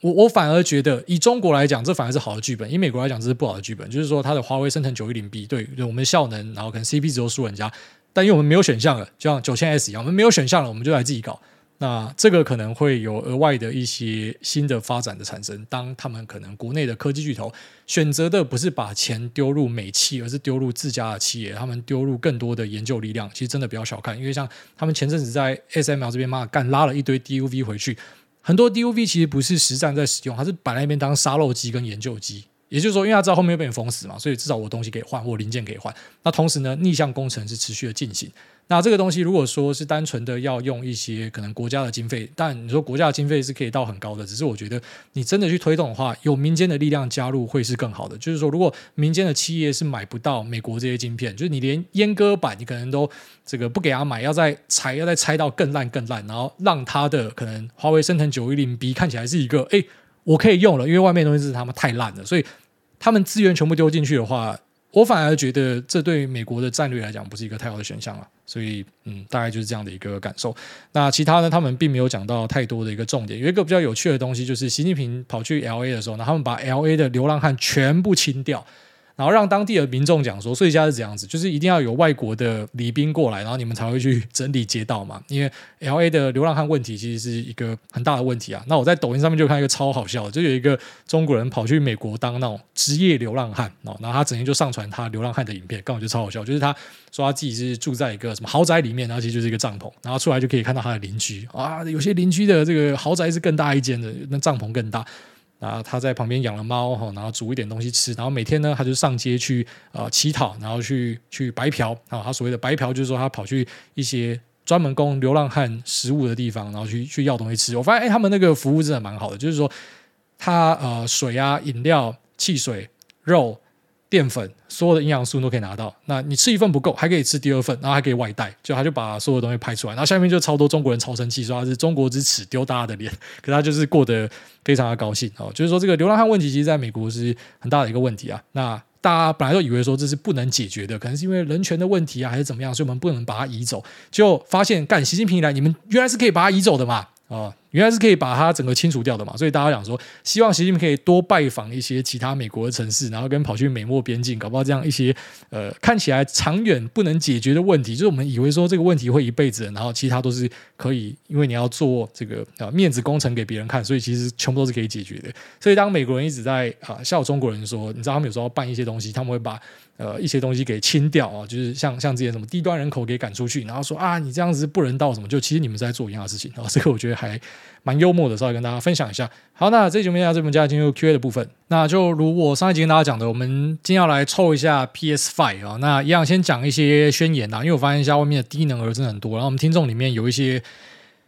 我我反而觉得以中国来讲，这反而是好的剧本；以美国来讲，这是不好的剧本。就是说，它的华为生成九一零 B，对，对我们效能，然后可能 CP 值都输人家，但因为我们没有选项了，就像九千 S 一样，我们没有选项了，我们就来自己搞。那这个可能会有额外的一些新的发展的产生。当他们可能国内的科技巨头选择的不是把钱丢入美企，而是丢入自家的企业，他们丢入更多的研究力量。其实真的不要小看，因为像他们前阵子在 SML 这边嘛，干拉了一堆 DUV 回去，很多 DUV 其实不是实战在使用，它是摆在那边当沙漏机跟研究机。也就是说，因为他知道后面会被你封死嘛，所以至少我东西可以换，或零件可以换。那同时呢，逆向工程是持续的进行。那这个东西如果说是单纯的要用一些可能国家的经费，但你说国家的经费是可以到很高的，只是我觉得你真的去推动的话，有民间的力量加入会是更好的。就是说，如果民间的企业是买不到美国这些晶片，就是你连阉割版你可能都这个不给他买，要再拆，要再拆到更烂更烂，然后让他的可能华为升腾九一零 B 看起来是一个哎。我可以用了，因为外面东西是他们太烂了，所以他们资源全部丢进去的话，我反而觉得这对美国的战略来讲不是一个太好的选项了。所以，嗯，大概就是这样的一个感受。那其他呢，他们并没有讲到太多的一个重点。有一个比较有趣的东西，就是习近平跑去 LA 的时候，呢他们把 LA 的流浪汉全部清掉。然后让当地的民众讲说，所以现在是这样子，就是一定要有外国的礼宾过来，然后你们才会去整理街道嘛。因为 LA 的流浪汉问题其实是一个很大的问题啊。那我在抖音上面就看一个超好笑的，就有一个中国人跑去美国当那种职业流浪汉哦，然后他整天就上传他流浪汉的影片，刚好就超好笑，就是他说他自己是住在一个什么豪宅里面，然后其实就是一个帐篷，然后出来就可以看到他的邻居啊，有些邻居的这个豪宅是更大一间的，那帐篷更大。然后他在旁边养了猫，然后煮一点东西吃，然后每天呢，他就上街去呃乞讨，然后去去白嫖。啊他所谓的白嫖，就是说他跑去一些专门供流浪汉食物的地方，然后去去要东西吃。我发现，哎，他们那个服务真的蛮好的，就是说他呃水啊、饮料、汽水、肉。淀粉，所有的营养素都可以拿到。那你吃一份不够，还可以吃第二份，然后还可以外带。就他就把所有东西拍出来，然后下面就超多中国人超生气，说他是中国之耻，丢大家的脸。[laughs] 可他就是过得非常的高兴哦。就是说这个流浪汉问题，其实在美国是很大的一个问题啊。那大家本来都以为说这是不能解决的，可能是因为人权的问题啊，还是怎么样，所以我们不能把它移走。就发现干习近平以来，你们原来是可以把它移走的嘛。哦，原来是可以把它整个清除掉的嘛，所以大家讲说，希望习近平可以多拜访一些其他美国的城市，然后跟跑去美墨边境，搞不好这样一些呃看起来长远不能解决的问题，就是我们以为说这个问题会一辈子，然后其他都是可以，因为你要做这个啊面子工程给别人看，所以其实全部都是可以解决的。所以当美国人一直在啊笑中国人说，你知道他们有时候办一些东西，他们会把。呃，一些东西给清掉啊，就是像像这些什么低端人口给赶出去，然后说啊，你这样子不人道什么，就其实你们在做一样的事情啊。这个我觉得还蛮幽默的，稍微跟大家分享一下。好，那这节目下这边就进入 Q&A 的部分。那就如我上一集跟大家讲的，我们今天要来凑一下 PS Five 啊。那一样先讲一些宣言啊，因为我发现一下外面的低能儿真的很多，然后我们听众里面有一些。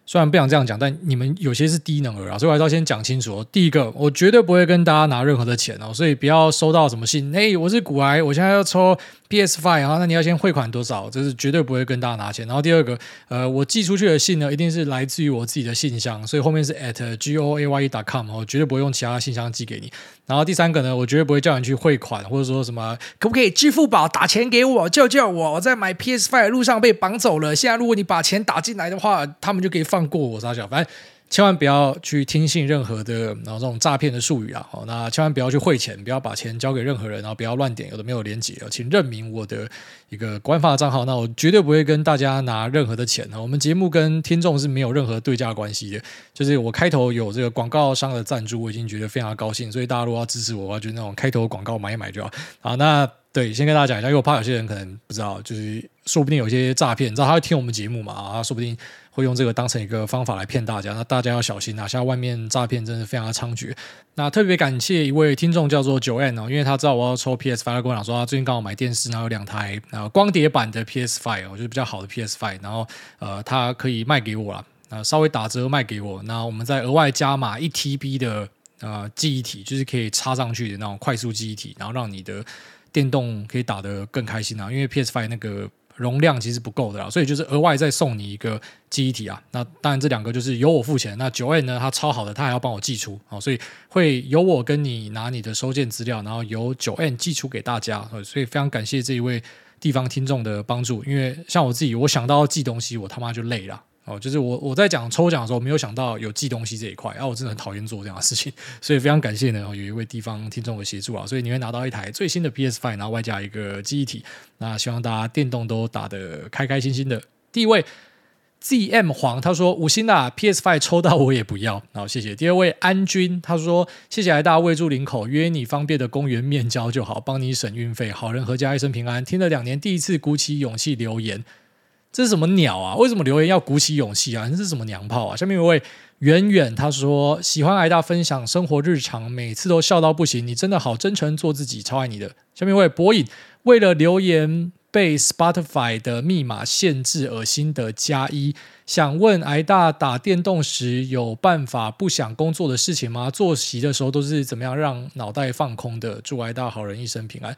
虽然不想这样讲，但你们有些是低能儿啊，所以我还是要先讲清楚哦。第一个，我绝对不会跟大家拿任何的钱哦，所以不要收到什么信，哎，我是股癌，我现在要抽 P S Five 啊，那你要先汇款多少？这是绝对不会跟大家拿钱。然后第二个，呃，我寄出去的信呢，一定是来自于我自己的信箱，所以后面是 at g o a y e dot com，我绝对不会用其他信箱寄给你。然后第三个呢，我绝对不会叫你去汇款，或者说什么可不可以支付宝打钱给我，救救我！我在买 PS Five 路上被绑走了。现在如果你把钱打进来的话，他们就可以放过我。傻小，反正千万不要去听信任何的然后这种诈骗的术语啊！好，那千万不要去汇钱，不要把钱交给任何人，然后不要乱点有的没有连结，请认明我的一个官方的账号。那我绝对不会跟大家拿任何的钱。我们节目跟听众是没有任何对价关系的。就是我开头有这个广告商的赞助，我已经觉得非常高兴。所以大家如果要支持我，我就那种开头广告买一买就好。好，那对，先跟大家讲一下，因为我怕有些人可能不知道，就是说不定有些诈骗，你知道他会听我们节目嘛？啊，说不定。会用这个当成一个方法来骗大家，那大家要小心啊！现在外面诈骗真的非常的猖獗。那特别感谢一位听众叫做九 N 哦，因为他知道我要抽 PS5，他跟我讲说他最近刚好买电视，然后有两台呃光碟版的 PS Five，哦，就是比较好的 PS Five，然后呃他可以卖给我了，呃稍微打折卖给我，那我们再额外加码一 TB 的呃记忆体，就是可以插上去的那种快速记忆体，然后让你的电动可以打得更开心啊！因为 PS Five 那个。容量其实不够的啦，所以就是额外再送你一个记忆体啊。那当然这两个就是由我付钱。那九 N 呢，它超好的，它还要帮我寄出啊，所以会由我跟你拿你的收件资料，然后由九 N 寄出给大家。所以非常感谢这一位地方听众的帮助，因为像我自己，我想到要寄东西，我他妈就累了。哦，就是我我在讲抽奖的时候，没有想到有寄东西这一块，然后我真的很讨厌做这样的事情，所以非常感谢呢，有一位地方听众的协助啊，所以你会拿到一台最新的 PS Five，然后外加一个记忆体，那希望大家电动都打得开开心心的。第一位 ZM 黄他说五星啦，PS Five 抽到我也不要。好，谢谢。第二位安君他说谢谢来大位住林口，约你方便的公园面交就好，帮你省运费，好人合家一生平安。听了两年，第一次鼓起勇气留言，这是什么鸟啊？为什么留言要鼓起勇气啊？这是什么娘炮啊？下面一位远远他说喜欢来大分享生活日常，每次都笑到不行，你真的好真诚，做自己，超爱你的。下面一位博影为了留言。被 Spotify 的密码限制，恶心的加一。想问癌大打电动时有办法不想工作的事情吗？作息的时候都是怎么样让脑袋放空的？祝癌大好人一生平安。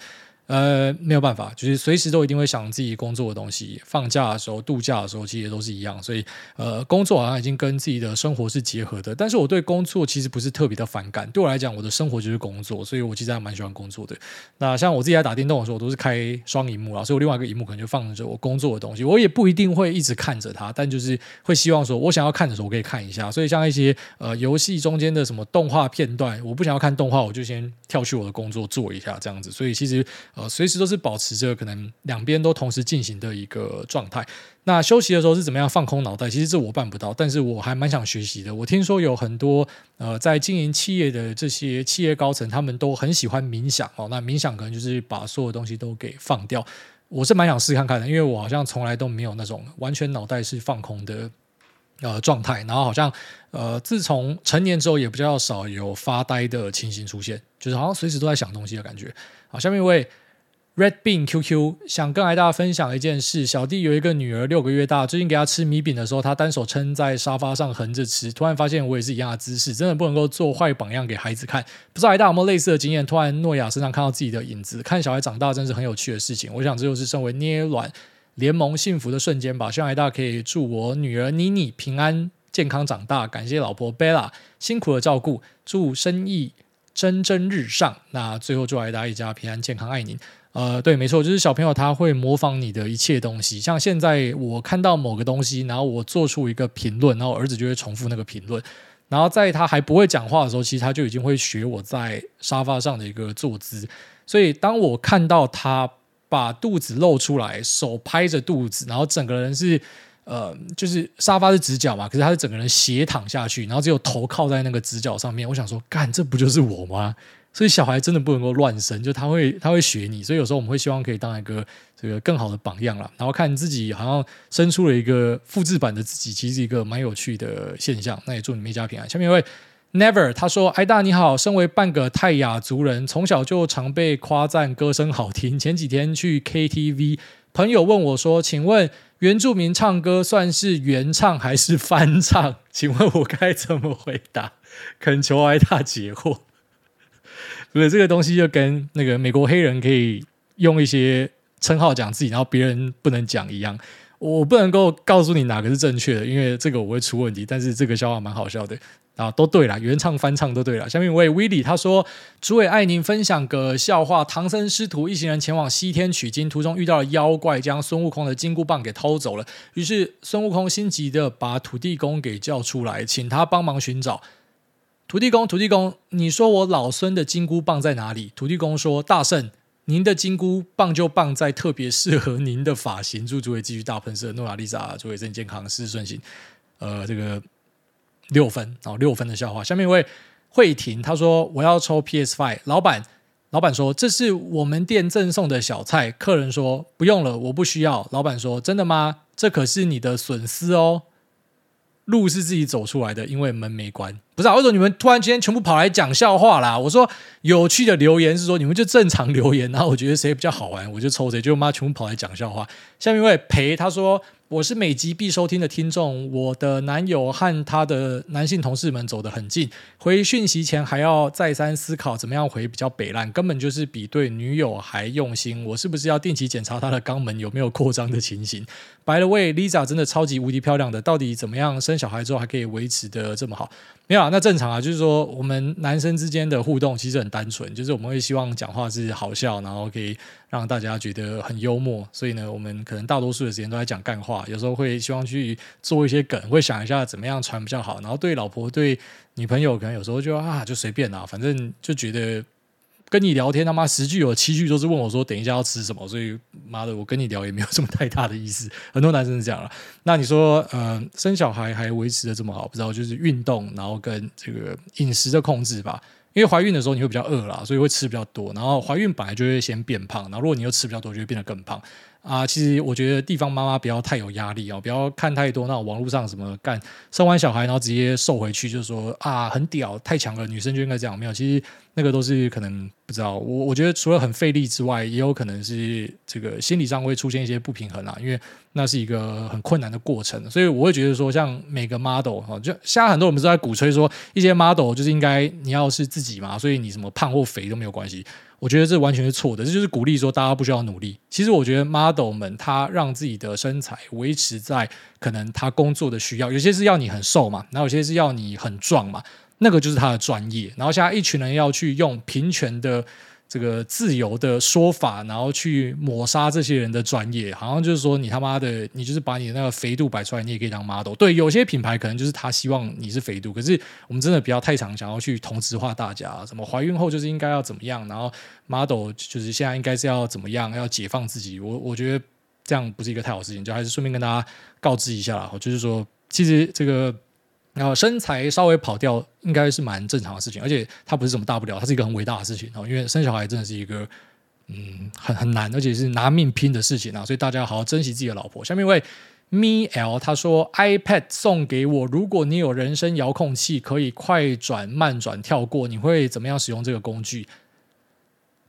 呃，没有办法，就是随时都一定会想自己工作的东西。放假的时候、度假的时候，其实也都是一样。所以，呃，工作好像已经跟自己的生活是结合的。但是我对工作其实不是特别的反感。对我来讲，我的生活就是工作，所以我其实还蛮喜欢工作的。那像我自己在打电动的时候，我都是开双萤幕啊，所以我另外一个萤幕可能就放着我工作的东西。我也不一定会一直看着它，但就是会希望说，我想要看的时候，我可以看一下。所以，像一些呃游戏中间的什么动画片段，我不想要看动画，我就先跳去我的工作做一下这样子。所以，其实呃，随时都是保。持着可能两边都同时进行的一个状态。那休息的时候是怎么样放空脑袋？其实这我办不到，但是我还蛮想学习的。我听说有很多呃在经营企业的这些企业高层，他们都很喜欢冥想哦。那冥想可能就是把所有东西都给放掉。我是蛮想试看看的，因为我好像从来都没有那种完全脑袋是放空的呃状态。然后好像呃自从成年之后，也比较少有发呆的情形出现，就是好像随时都在想东西的感觉。好，下面一位。Red Bean QQ 想跟大家分享一件事：小弟有一个女儿，六个月大。最近给她吃米饼的时候，她单手撑在沙发上横着吃。突然发现我也是一样的姿势，真的不能够做坏榜样给孩子看。不知道大有没有类似的经验？突然诺亚身上看到自己的影子，看小孩长大，真是很有趣的事情。我想这就是身为捏卵联盟幸福的瞬间吧。希望大可以祝我女儿妮妮平安健康长大。感谢老婆 Bella 辛苦的照顾，祝生意蒸蒸日上。那最后祝大一家平安健康，爱您。呃，对，没错，就是小朋友他会模仿你的一切东西。像现在我看到某个东西，然后我做出一个评论，然后儿子就会重复那个评论。然后在他还不会讲话的时候，其实他就已经会学我在沙发上的一个坐姿。所以当我看到他把肚子露出来，手拍着肚子，然后整个人是呃，就是沙发是直角嘛，可是他是整个人斜躺下去，然后只有头靠在那个直角上面。我想说，干，这不就是我吗？所以小孩真的不能够乱生，就他会他会学你，所以有时候我们会希望可以当一个这个更好的榜样啦。然后看自己好像生出了一个复制版的自己，其实是一个蛮有趣的现象。那也祝你们一家平安。下面一位 Never 他说：“癌大你好，身为半个泰雅族人，从小就常被夸赞歌声好听。前几天去 KTV，朋友问我说：‘请问原住民唱歌算是原唱还是翻唱？’请问我该怎么回答？恳求癌大解惑。”所以这个东西就跟那个美国黑人可以用一些称号讲自己，然后别人不能讲一样。我不能够告诉你哪个是正确的，因为这个我会出问题。但是这个笑话蛮好笑的啊，都对了，原唱翻唱都对了。下面一位 Willie 他说：“诸位爱您分享个笑话。唐僧师徒一行人前往西天取经，途中遇到了妖怪，将孙悟空的金箍棒给偷走了。于是孙悟空心急的把土地公给叫出来，请他帮忙寻找。”土地公，土地公，你说我老孙的金箍棒在哪里？土地公说：“大圣，您的金箍棒就棒在特别适合您的发型。”祝诸位继续大喷射，诺亚丽莎，诸位身体健康，事事顺心。呃，这个六分，哦，六分的笑话。下面一位慧婷，他说：“我要抽 PS Five。”老板，老板说：“这是我们店赠送的小菜。”客人说：“不用了，我不需要。”老板说：“真的吗？这可是你的损失哦。”路是自己走出来的，因为门没关。不是啊，为什么你们突然间全部跑来讲笑话啦？我说有趣的留言是说你们就正常留言，然后我觉得谁比较好玩，我就抽谁。就妈全部跑来讲笑话。下面一位陪他说。我是每集必收听的听众，我的男友和他的男性同事们走得很近，回讯息前还要再三思考怎么样回比较北烂，根本就是比对女友还用心。我是不是要定期检查他的肛门有没有扩张的情形？By the way，Lisa 真的超级无敌漂亮的，到底怎么样生小孩之后还可以维持的这么好？没有，那正常啊，就是说我们男生之间的互动其实很单纯，就是我们会希望讲话是好笑，然后可以让大家觉得很幽默，所以呢，我们可能大多数的时间都在讲干话，有时候会希望去做一些梗，会想一下怎么样传比较好，然后对老婆对女朋友可能有时候就啊就随便啊，反正就觉得跟你聊天，他妈十句有七句都是问我说等一下要吃什么，所以妈的，我跟你聊也没有什么太大的意思。很多男生是这样了。那你说，呃，生小孩还维持的这么好，不知道就是运动，然后跟这个饮食的控制吧。因为怀孕的时候你会比较饿了，所以会吃比较多。然后怀孕本来就会先变胖，然后如果你又吃比较多，就会变得更胖。啊，其实我觉得地方妈妈不要太有压力啊，不要看太多那种网络上什么干生完小孩然后直接瘦回去，就是说啊很屌太强了，女生就应该这样。没有，其实那个都是可能不知道。我我觉得除了很费力之外，也有可能是这个心理上会出现一些不平衡啊，因为那是一个很困难的过程。所以我会觉得说，像每个 model 哈，就现在很多人不是在鼓吹说一些 model 就是应该你要是自己嘛，所以你什么胖或肥都没有关系。我觉得这完全是错的，这就是鼓励说大家不需要努力。其实我觉得 model 们他让自己的身材维持在可能他工作的需要，有些是要你很瘦嘛，然后有些是要你很壮嘛，那个就是他的专业。然后现在一群人要去用平权的。这个自由的说法，然后去抹杀这些人的专业，好像就是说你他妈的，你就是把你的那个肥度摆出来，你也可以当 model。对，有些品牌可能就是他希望你是肥度，可是我们真的不要太常想要去同质化大家，什么怀孕后就是应该要怎么样，然后 model 就是现在应该是要怎么样，要解放自己。我我觉得这样不是一个太好事情，就还是顺便跟大家告知一下啦，就是说其实这个。然后身材稍微跑掉，应该是蛮正常的事情，而且它不是什么大不了，它是一个很伟大的事情哦。因为生小孩真的是一个嗯很很难，而且是拿命拼的事情啊，所以大家要好好珍惜自己的老婆。下面一位 Me L 他说：iPad 送给我，如果你有人生遥控器，可以快转、慢转、跳过，你会怎么样使用这个工具？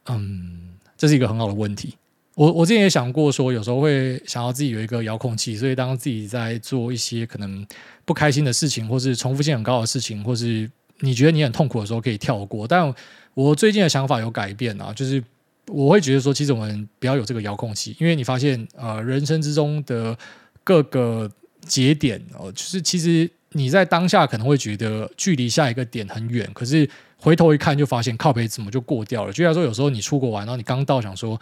嗯，这是一个很好的问题。我我之前也想过说，有时候会想要自己有一个遥控器，所以当自己在做一些可能不开心的事情，或是重复性很高的事情，或是你觉得你很痛苦的时候，可以跳过。但我最近的想法有改变啊，就是我会觉得说，其实我们不要有这个遥控器，因为你发现呃，人生之中的各个节点哦，就是其实你在当下可能会觉得距离下一个点很远，可是回头一看就发现靠北怎么就过掉了。就像说有时候你出国玩，然后你刚到想说。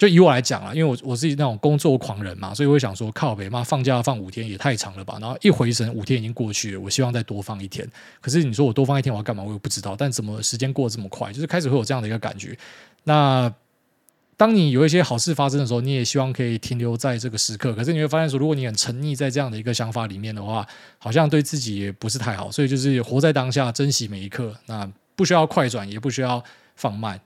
就以我来讲啊，因为我我是那种工作狂人嘛，所以我想说，靠北妈放假放五天也太长了吧。然后一回神，五天已经过去了，我希望再多放一天。可是你说我多放一天我要干嘛？我也不知道。但怎么时间过得这么快？就是开始会有这样的一个感觉。那当你有一些好事发生的时候，你也希望可以停留在这个时刻。可是你会发现说，如果你很沉溺在这样的一个想法里面的话，好像对自己也不是太好。所以就是活在当下，珍惜每一刻。那不需要快转，也不需要放慢。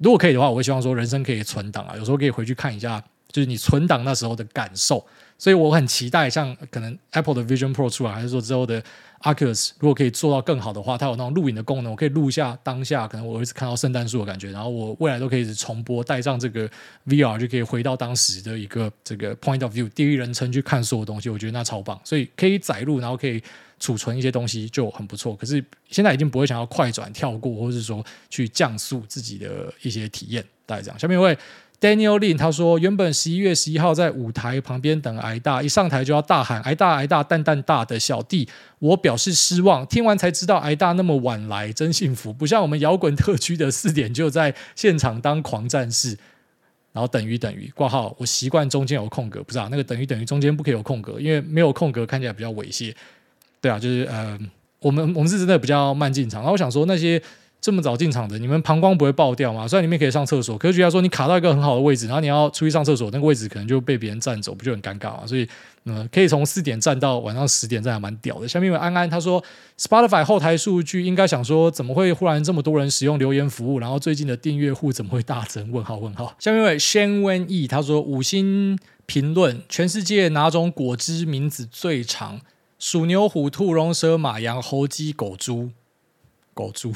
如果可以的话，我会希望说人生可以存档啊，有时候可以回去看一下，就是你存档那时候的感受。所以我很期待，像可能 Apple 的 Vision Pro 出来，还是说之后的 Oculus 如果可以做到更好的话，它有那种录影的功能，我可以录一下当下可能我一直看到圣诞树的感觉，然后我未来都可以重播，带上这个 VR 就可以回到当时的一个这个 Point of View 第一人称去看所有东西，我觉得那超棒。所以可以载入，然后可以。储存一些东西就很不错，可是现在已经不会想要快转跳过，或者是说去降速自己的一些体验，大概这样。下面一位 Daniel Lin 他说，原本十一月十一号在舞台旁边等挨大，一上台就要大喊挨大挨大蛋蛋大的小弟，我表示失望。听完才知道挨大那么晚来，真幸福，不像我们摇滚特区的四点就在现场当狂战士。然后等于等于挂号，我习惯中间有空格，不是啊？那个等于等于中间不可以有空格，因为没有空格看起来比较猥亵。对啊，就是呃，我们我们是真的比较慢进场。然后我想说，那些这么早进场的，你们膀胱不会爆掉吗？虽然里面可以上厕所，可是觉得说你卡到一个很好的位置，然后你要出去上厕所，那个位置可能就被别人占走，不就很尴尬吗？所以，呃，可以从四点站到晚上十点，站还蛮屌的。下面有安安他说，Spotify 后台数据应该想说，怎么会忽然这么多人使用留言服务？然后最近的订阅户怎么会大增？问号问号。下面有 Shen Wen Yi 他说，五星评论：全世界哪种果汁名字最长？鼠、牛、虎、兔、龙、蛇、马、羊、猴、鸡、狗、猪、狗、猪，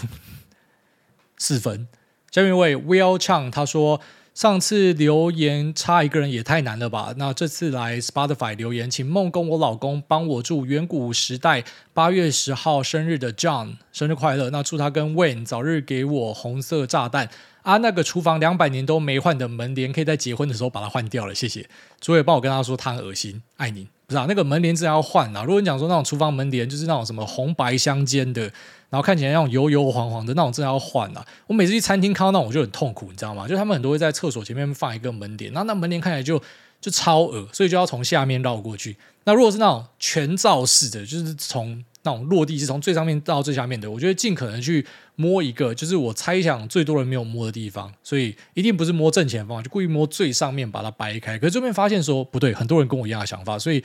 [laughs] 四分。下面一位 Will Chang 他说：“上次留言差一个人也太难了吧？那这次来 Spotify 留言，请梦工我老公帮我祝远古时代八月十号生日的 John 生日快乐。那祝他跟 Wayne 早日给我红色炸弹啊！那个厨房两百年都没换的门帘，可以在结婚的时候把它换掉了，谢谢。诸位帮我跟他说，他很恶心，爱你。”是啊，那个门帘真的要换啊！如果你讲说那种厨房门帘，就是那种什么红白相间的，然后看起来那种油油黄黄的那种，真的要换啊！我每次去餐厅看到那种，我就很痛苦，你知道吗？就他们很多会在厕所前面放一个门帘，然后那门帘看起来就就超恶，所以就要从下面绕过去。那如果是那种全罩式的，就是从那种落地是从最上面到最下面的，我觉得尽可能去摸一个，就是我猜想最多人没有摸的地方，所以一定不是摸正前方，就故意摸最上面把它掰开。可是这边发现说不对，很多人跟我一样的想法，所以。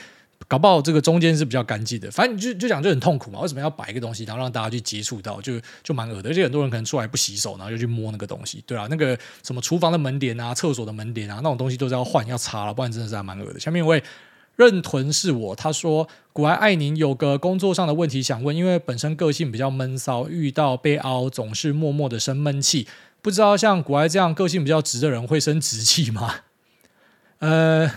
搞不好这个中间是比较干净的，反正就就讲就很痛苦嘛。为什么要摆一个东西，然后让大家去接触到，就就蛮恶的。而且很多人可能出来不洗手，然后就去摸那个东西，对啊，那个什么厨房的门帘啊、厕所的门帘啊，那种东西都是要换要擦了，不然真的是还蛮恶的。下面一位认屯是我，他说：“股癌爱您，有个工作上的问题想问，因为本身个性比较闷骚，遇到被凹总是默默的生闷气，不知道像股癌这样个性比较直的人会生直气吗？”呃。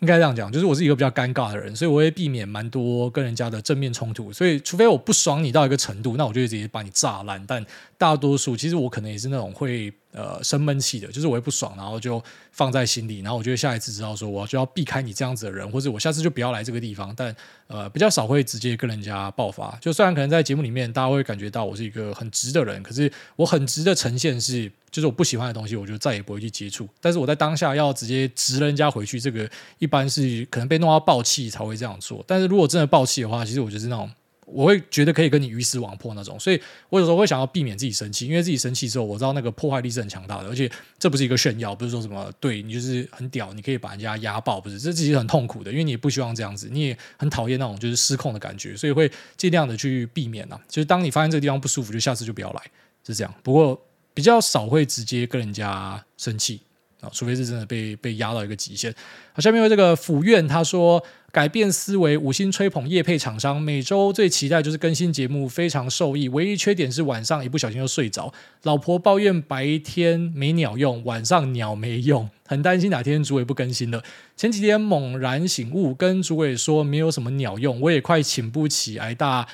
应该这样讲，就是我是一个比较尴尬的人，所以我会避免蛮多跟人家的正面冲突。所以，除非我不爽你到一个程度，那我就直接把你炸烂。但大多数，其实我可能也是那种会。呃，生闷气的，就是我会不爽，然后就放在心里，然后我就会下一次知道说，我就要避开你这样子的人，或者我下次就不要来这个地方。但呃，比较少会直接跟人家爆发。就虽然可能在节目里面，大家会感觉到我是一个很直的人，可是我很直的呈现是，就是我不喜欢的东西，我就再也不会去接触。但是我在当下要直接直人家回去，这个一般是可能被弄到爆气才会这样做。但是如果真的爆气的话，其实我就是那种。我会觉得可以跟你鱼死网破那种，所以我有时候会想要避免自己生气，因为自己生气之后，我知道那个破坏力是很强大的，而且这不是一个炫耀，不是说什么对你就是很屌，你可以把人家压爆，不是，这其实很痛苦的，因为你也不希望这样子，你也很讨厌那种就是失控的感觉，所以会尽量的去避免啊。就是当你发现这个地方不舒服，就下次就不要来，是这样。不过比较少会直接跟人家生气。啊除非是真的被被压到一个极限。好，下面为这个府院他说，改变思维，五星吹捧业配厂商，每周最期待就是更新节目，非常受益。唯一缺点是晚上一不小心就睡着，老婆抱怨白天没鸟用，晚上鸟没用，很担心哪天主委不更新了。前几天猛然醒悟，跟主委说没有什么鸟用，我也快请不起挨大。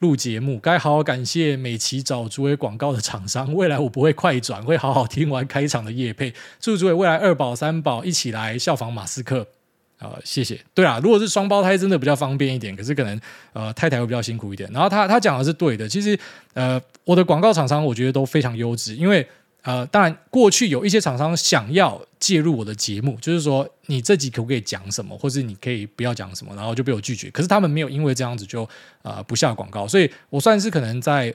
录节目该好好感谢美琪找主委广告的厂商，未来我不会快转，会好好听完开场的夜配。祝主委未来二宝三宝一起来效仿马斯克啊、谢谢。对啊，如果是双胞胎，真的比较方便一点，可是可能呃太太会比较辛苦一点。然后他他讲的是对的，其实呃我的广告厂商我觉得都非常优质，因为。呃，当然，过去有一些厂商想要介入我的节目，就是说你这集可不可以讲什么，或是你可以不要讲什么，然后就被我拒绝。可是他们没有因为这样子就呃不下广告，所以我算是可能在。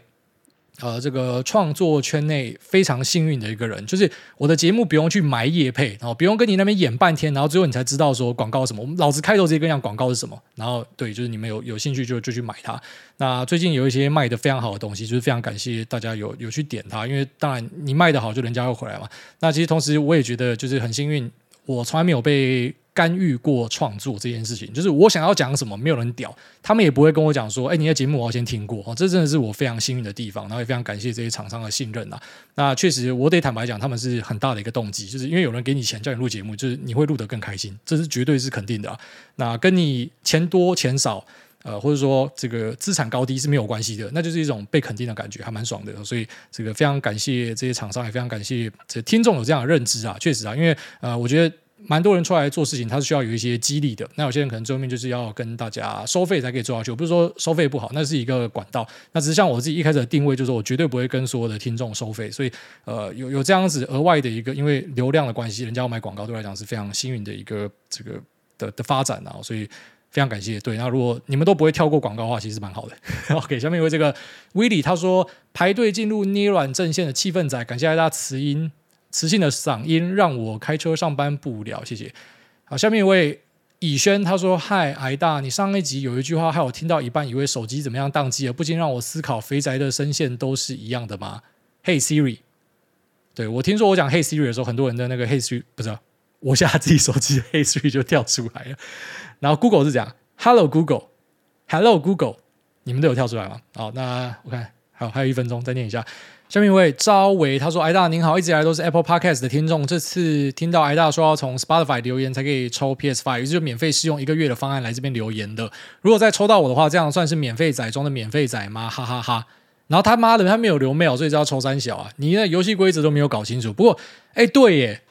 呃，这个创作圈内非常幸运的一个人，就是我的节目不用去买业配，然后不用跟你那边演半天，然后最后你才知道说广告什么。我们老子开头直接跟你讲广告是什么，然后对，就是你们有有兴趣就就去买它。那最近有一些卖的非常好的东西，就是非常感谢大家有有去点它，因为当然你卖的好，就人家会回来嘛。那其实同时我也觉得就是很幸运，我从来没有被。[laughs] 干预过创作这件事情，就是我想要讲什么，没有人屌，他们也不会跟我讲说，哎，你的节目我要先听过哦，这真的是我非常幸运的地方，然后也非常感谢这些厂商的信任呐。那确实，我得坦白讲，他们是很大的一个动机，就是因为有人给你钱叫你录节目，就是你会录得更开心，这是绝对是肯定的啊。那跟你钱多钱少，呃，或者说这个资产高低是没有关系的，那就是一种被肯定的感觉，还蛮爽的。所以这个非常感谢这些厂商，也非常感谢这听众有这样的认知啊，确实啊，因为呃，我觉得。蛮多人出来做事情，他是需要有一些激励的。那有些人可能最后面就是要跟大家收费才可以做下去。我不是说收费不好，那是一个管道。那只是像我自己一开始的定位，就是我绝对不会跟所有的听众收费。所以，呃，有有这样子额外的一个，因为流量的关系，人家要买广告，对我来讲是非常幸运的一个这个的的发展啊。所以非常感谢。对，那如果你们都不会跳过广告的话，其实蛮好的。[laughs] OK，下面一位这个威利他说排队进入捏软阵线的气氛仔，感谢大家慈音。磁性的嗓音让我开车上班不无聊，谢谢。好，下面一位以轩他说：“嗨，癌大，你上一集有一句话害我听到一半，以为手机怎么样宕机了，不禁让我思考，肥宅的声线都是一样的吗？”Hey Siri，对，我听说我讲 Hey Siri 的时候，很多人的那个 Hey Siri 不知道，我下自己手机 Hey Siri 就跳出来了。然后 Google 是讲 Hello Google，Hello Google，你们都有跳出来吗？好，那我看还有还有一分钟，再念一下。下面一位朝维他说：“艾大您好，一直以来都是 Apple Podcast 的听众，这次听到艾大说要从 Spotify 留言才可以抽 PS Five，于是就免费试用一个月的方案来这边留言的。如果再抽到我的话，这样算是免费仔中的免费仔吗？哈哈哈，哈！然后他妈的他没有留 mail，所以就要抽三小啊！你那游戏规则都没有搞清楚。不过，哎，对耶。”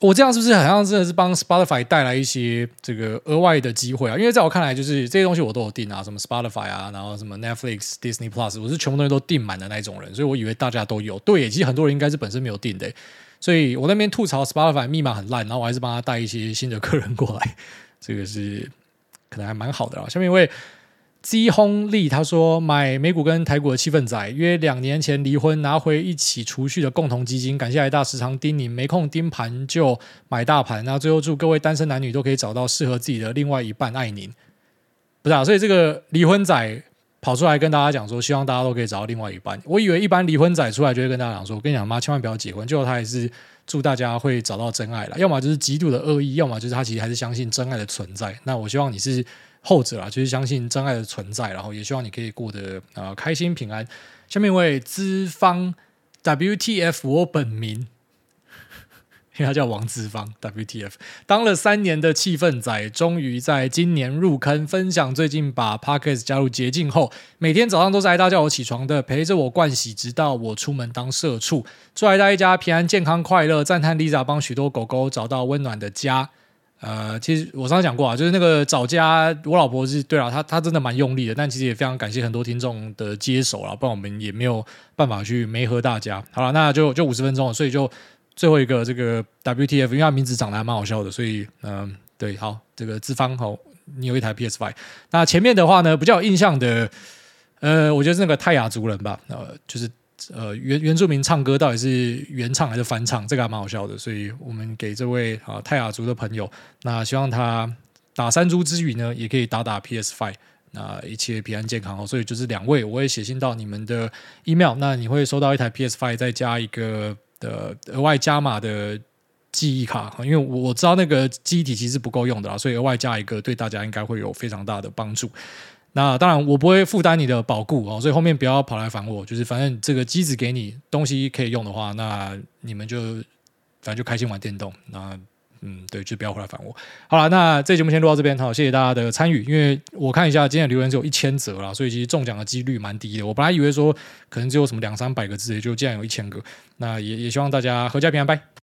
我这样是不是好像真的是帮 Spotify 带来一些这个额外的机会啊？因为在我看来，就是这些东西我都有订啊，什么 Spotify 啊，然后什么 Netflix、Disney Plus，我是全部东西都订满的那种人，所以我以为大家都有。对，其实很多人应该是本身没有订的，所以我那边吐槽 Spotify 密码很烂，然后我还是帮他带一些新的客人过来，这个是可能还蛮好的啊。下面一位基轰利他说买美股跟台股的气氛仔，约两年前离婚拿回一起储蓄的共同基金，感谢来大时常叮咛，没空盯盘就买大盘。那最后祝各位单身男女都可以找到适合自己的另外一半，爱您。不是啊，所以这个离婚仔跑出来跟大家讲说，希望大家都可以找到另外一半。我以为一般离婚仔出来就会跟大家讲说，我跟你讲妈，千万不要结婚。最后他还是祝大家会找到真爱了，要么就是极度的恶意，要么就是他其实还是相信真爱的存在。那我希望你是。后者啊，就是相信真爱的存在，然后也希望你可以过得啊、呃、开心平安。下面一位资方 WTF，我本名，因 [laughs] 为他叫王资方 WTF，当了三年的气氛仔，终于在今年入坑，分享最近把 Podcast 加入捷径后，每天早上都是来大叫我起床的，陪着我盥洗，直到我出门当社畜。祝来大一家平安健康快乐，赞叹 Lisa 帮许多狗狗找到温暖的家。呃，其实我上次讲过啊，就是那个找家，我老婆是对啊，她她真的蛮用力的，但其实也非常感谢很多听众的接手啊，不然我们也没有办法去没和大家。好了，那就就五十分钟了，所以就最后一个这个 WTF，因为他名字长得还蛮好笑的，所以嗯、对，好，这个资方好，你有一台 PSY，那前面的话呢，比较有印象的，呃，我觉得是那个泰雅族人吧，呃，就是。呃，原原住民唱歌到底是原唱还是翻唱？这个还蛮好笑的，所以我们给这位啊泰雅族的朋友，那希望他打山猪之余呢，也可以打打 PS Five，那一切平安健康哦。所以就是两位，我会写信到你们的 email，那你会收到一台 PS Five，再加一个的额外加码的记忆卡，因为我我知道那个记忆体其实不够用的啦，所以额外加一个，对大家应该会有非常大的帮助。那当然，我不会负担你的保固哦，所以后面不要跑来烦我。就是反正这个机子给你东西可以用的话，那你们就反正就开心玩电动。那嗯，对，就不要回来烦我。好了，那这节目先录到这边，好，谢谢大家的参与。因为我看一下今天的留言只有一千则了，所以其实中奖的几率蛮低的。我本来以为说可能只有什么两三百个字，也就竟然有一千个。那也也希望大家阖家平安，拜。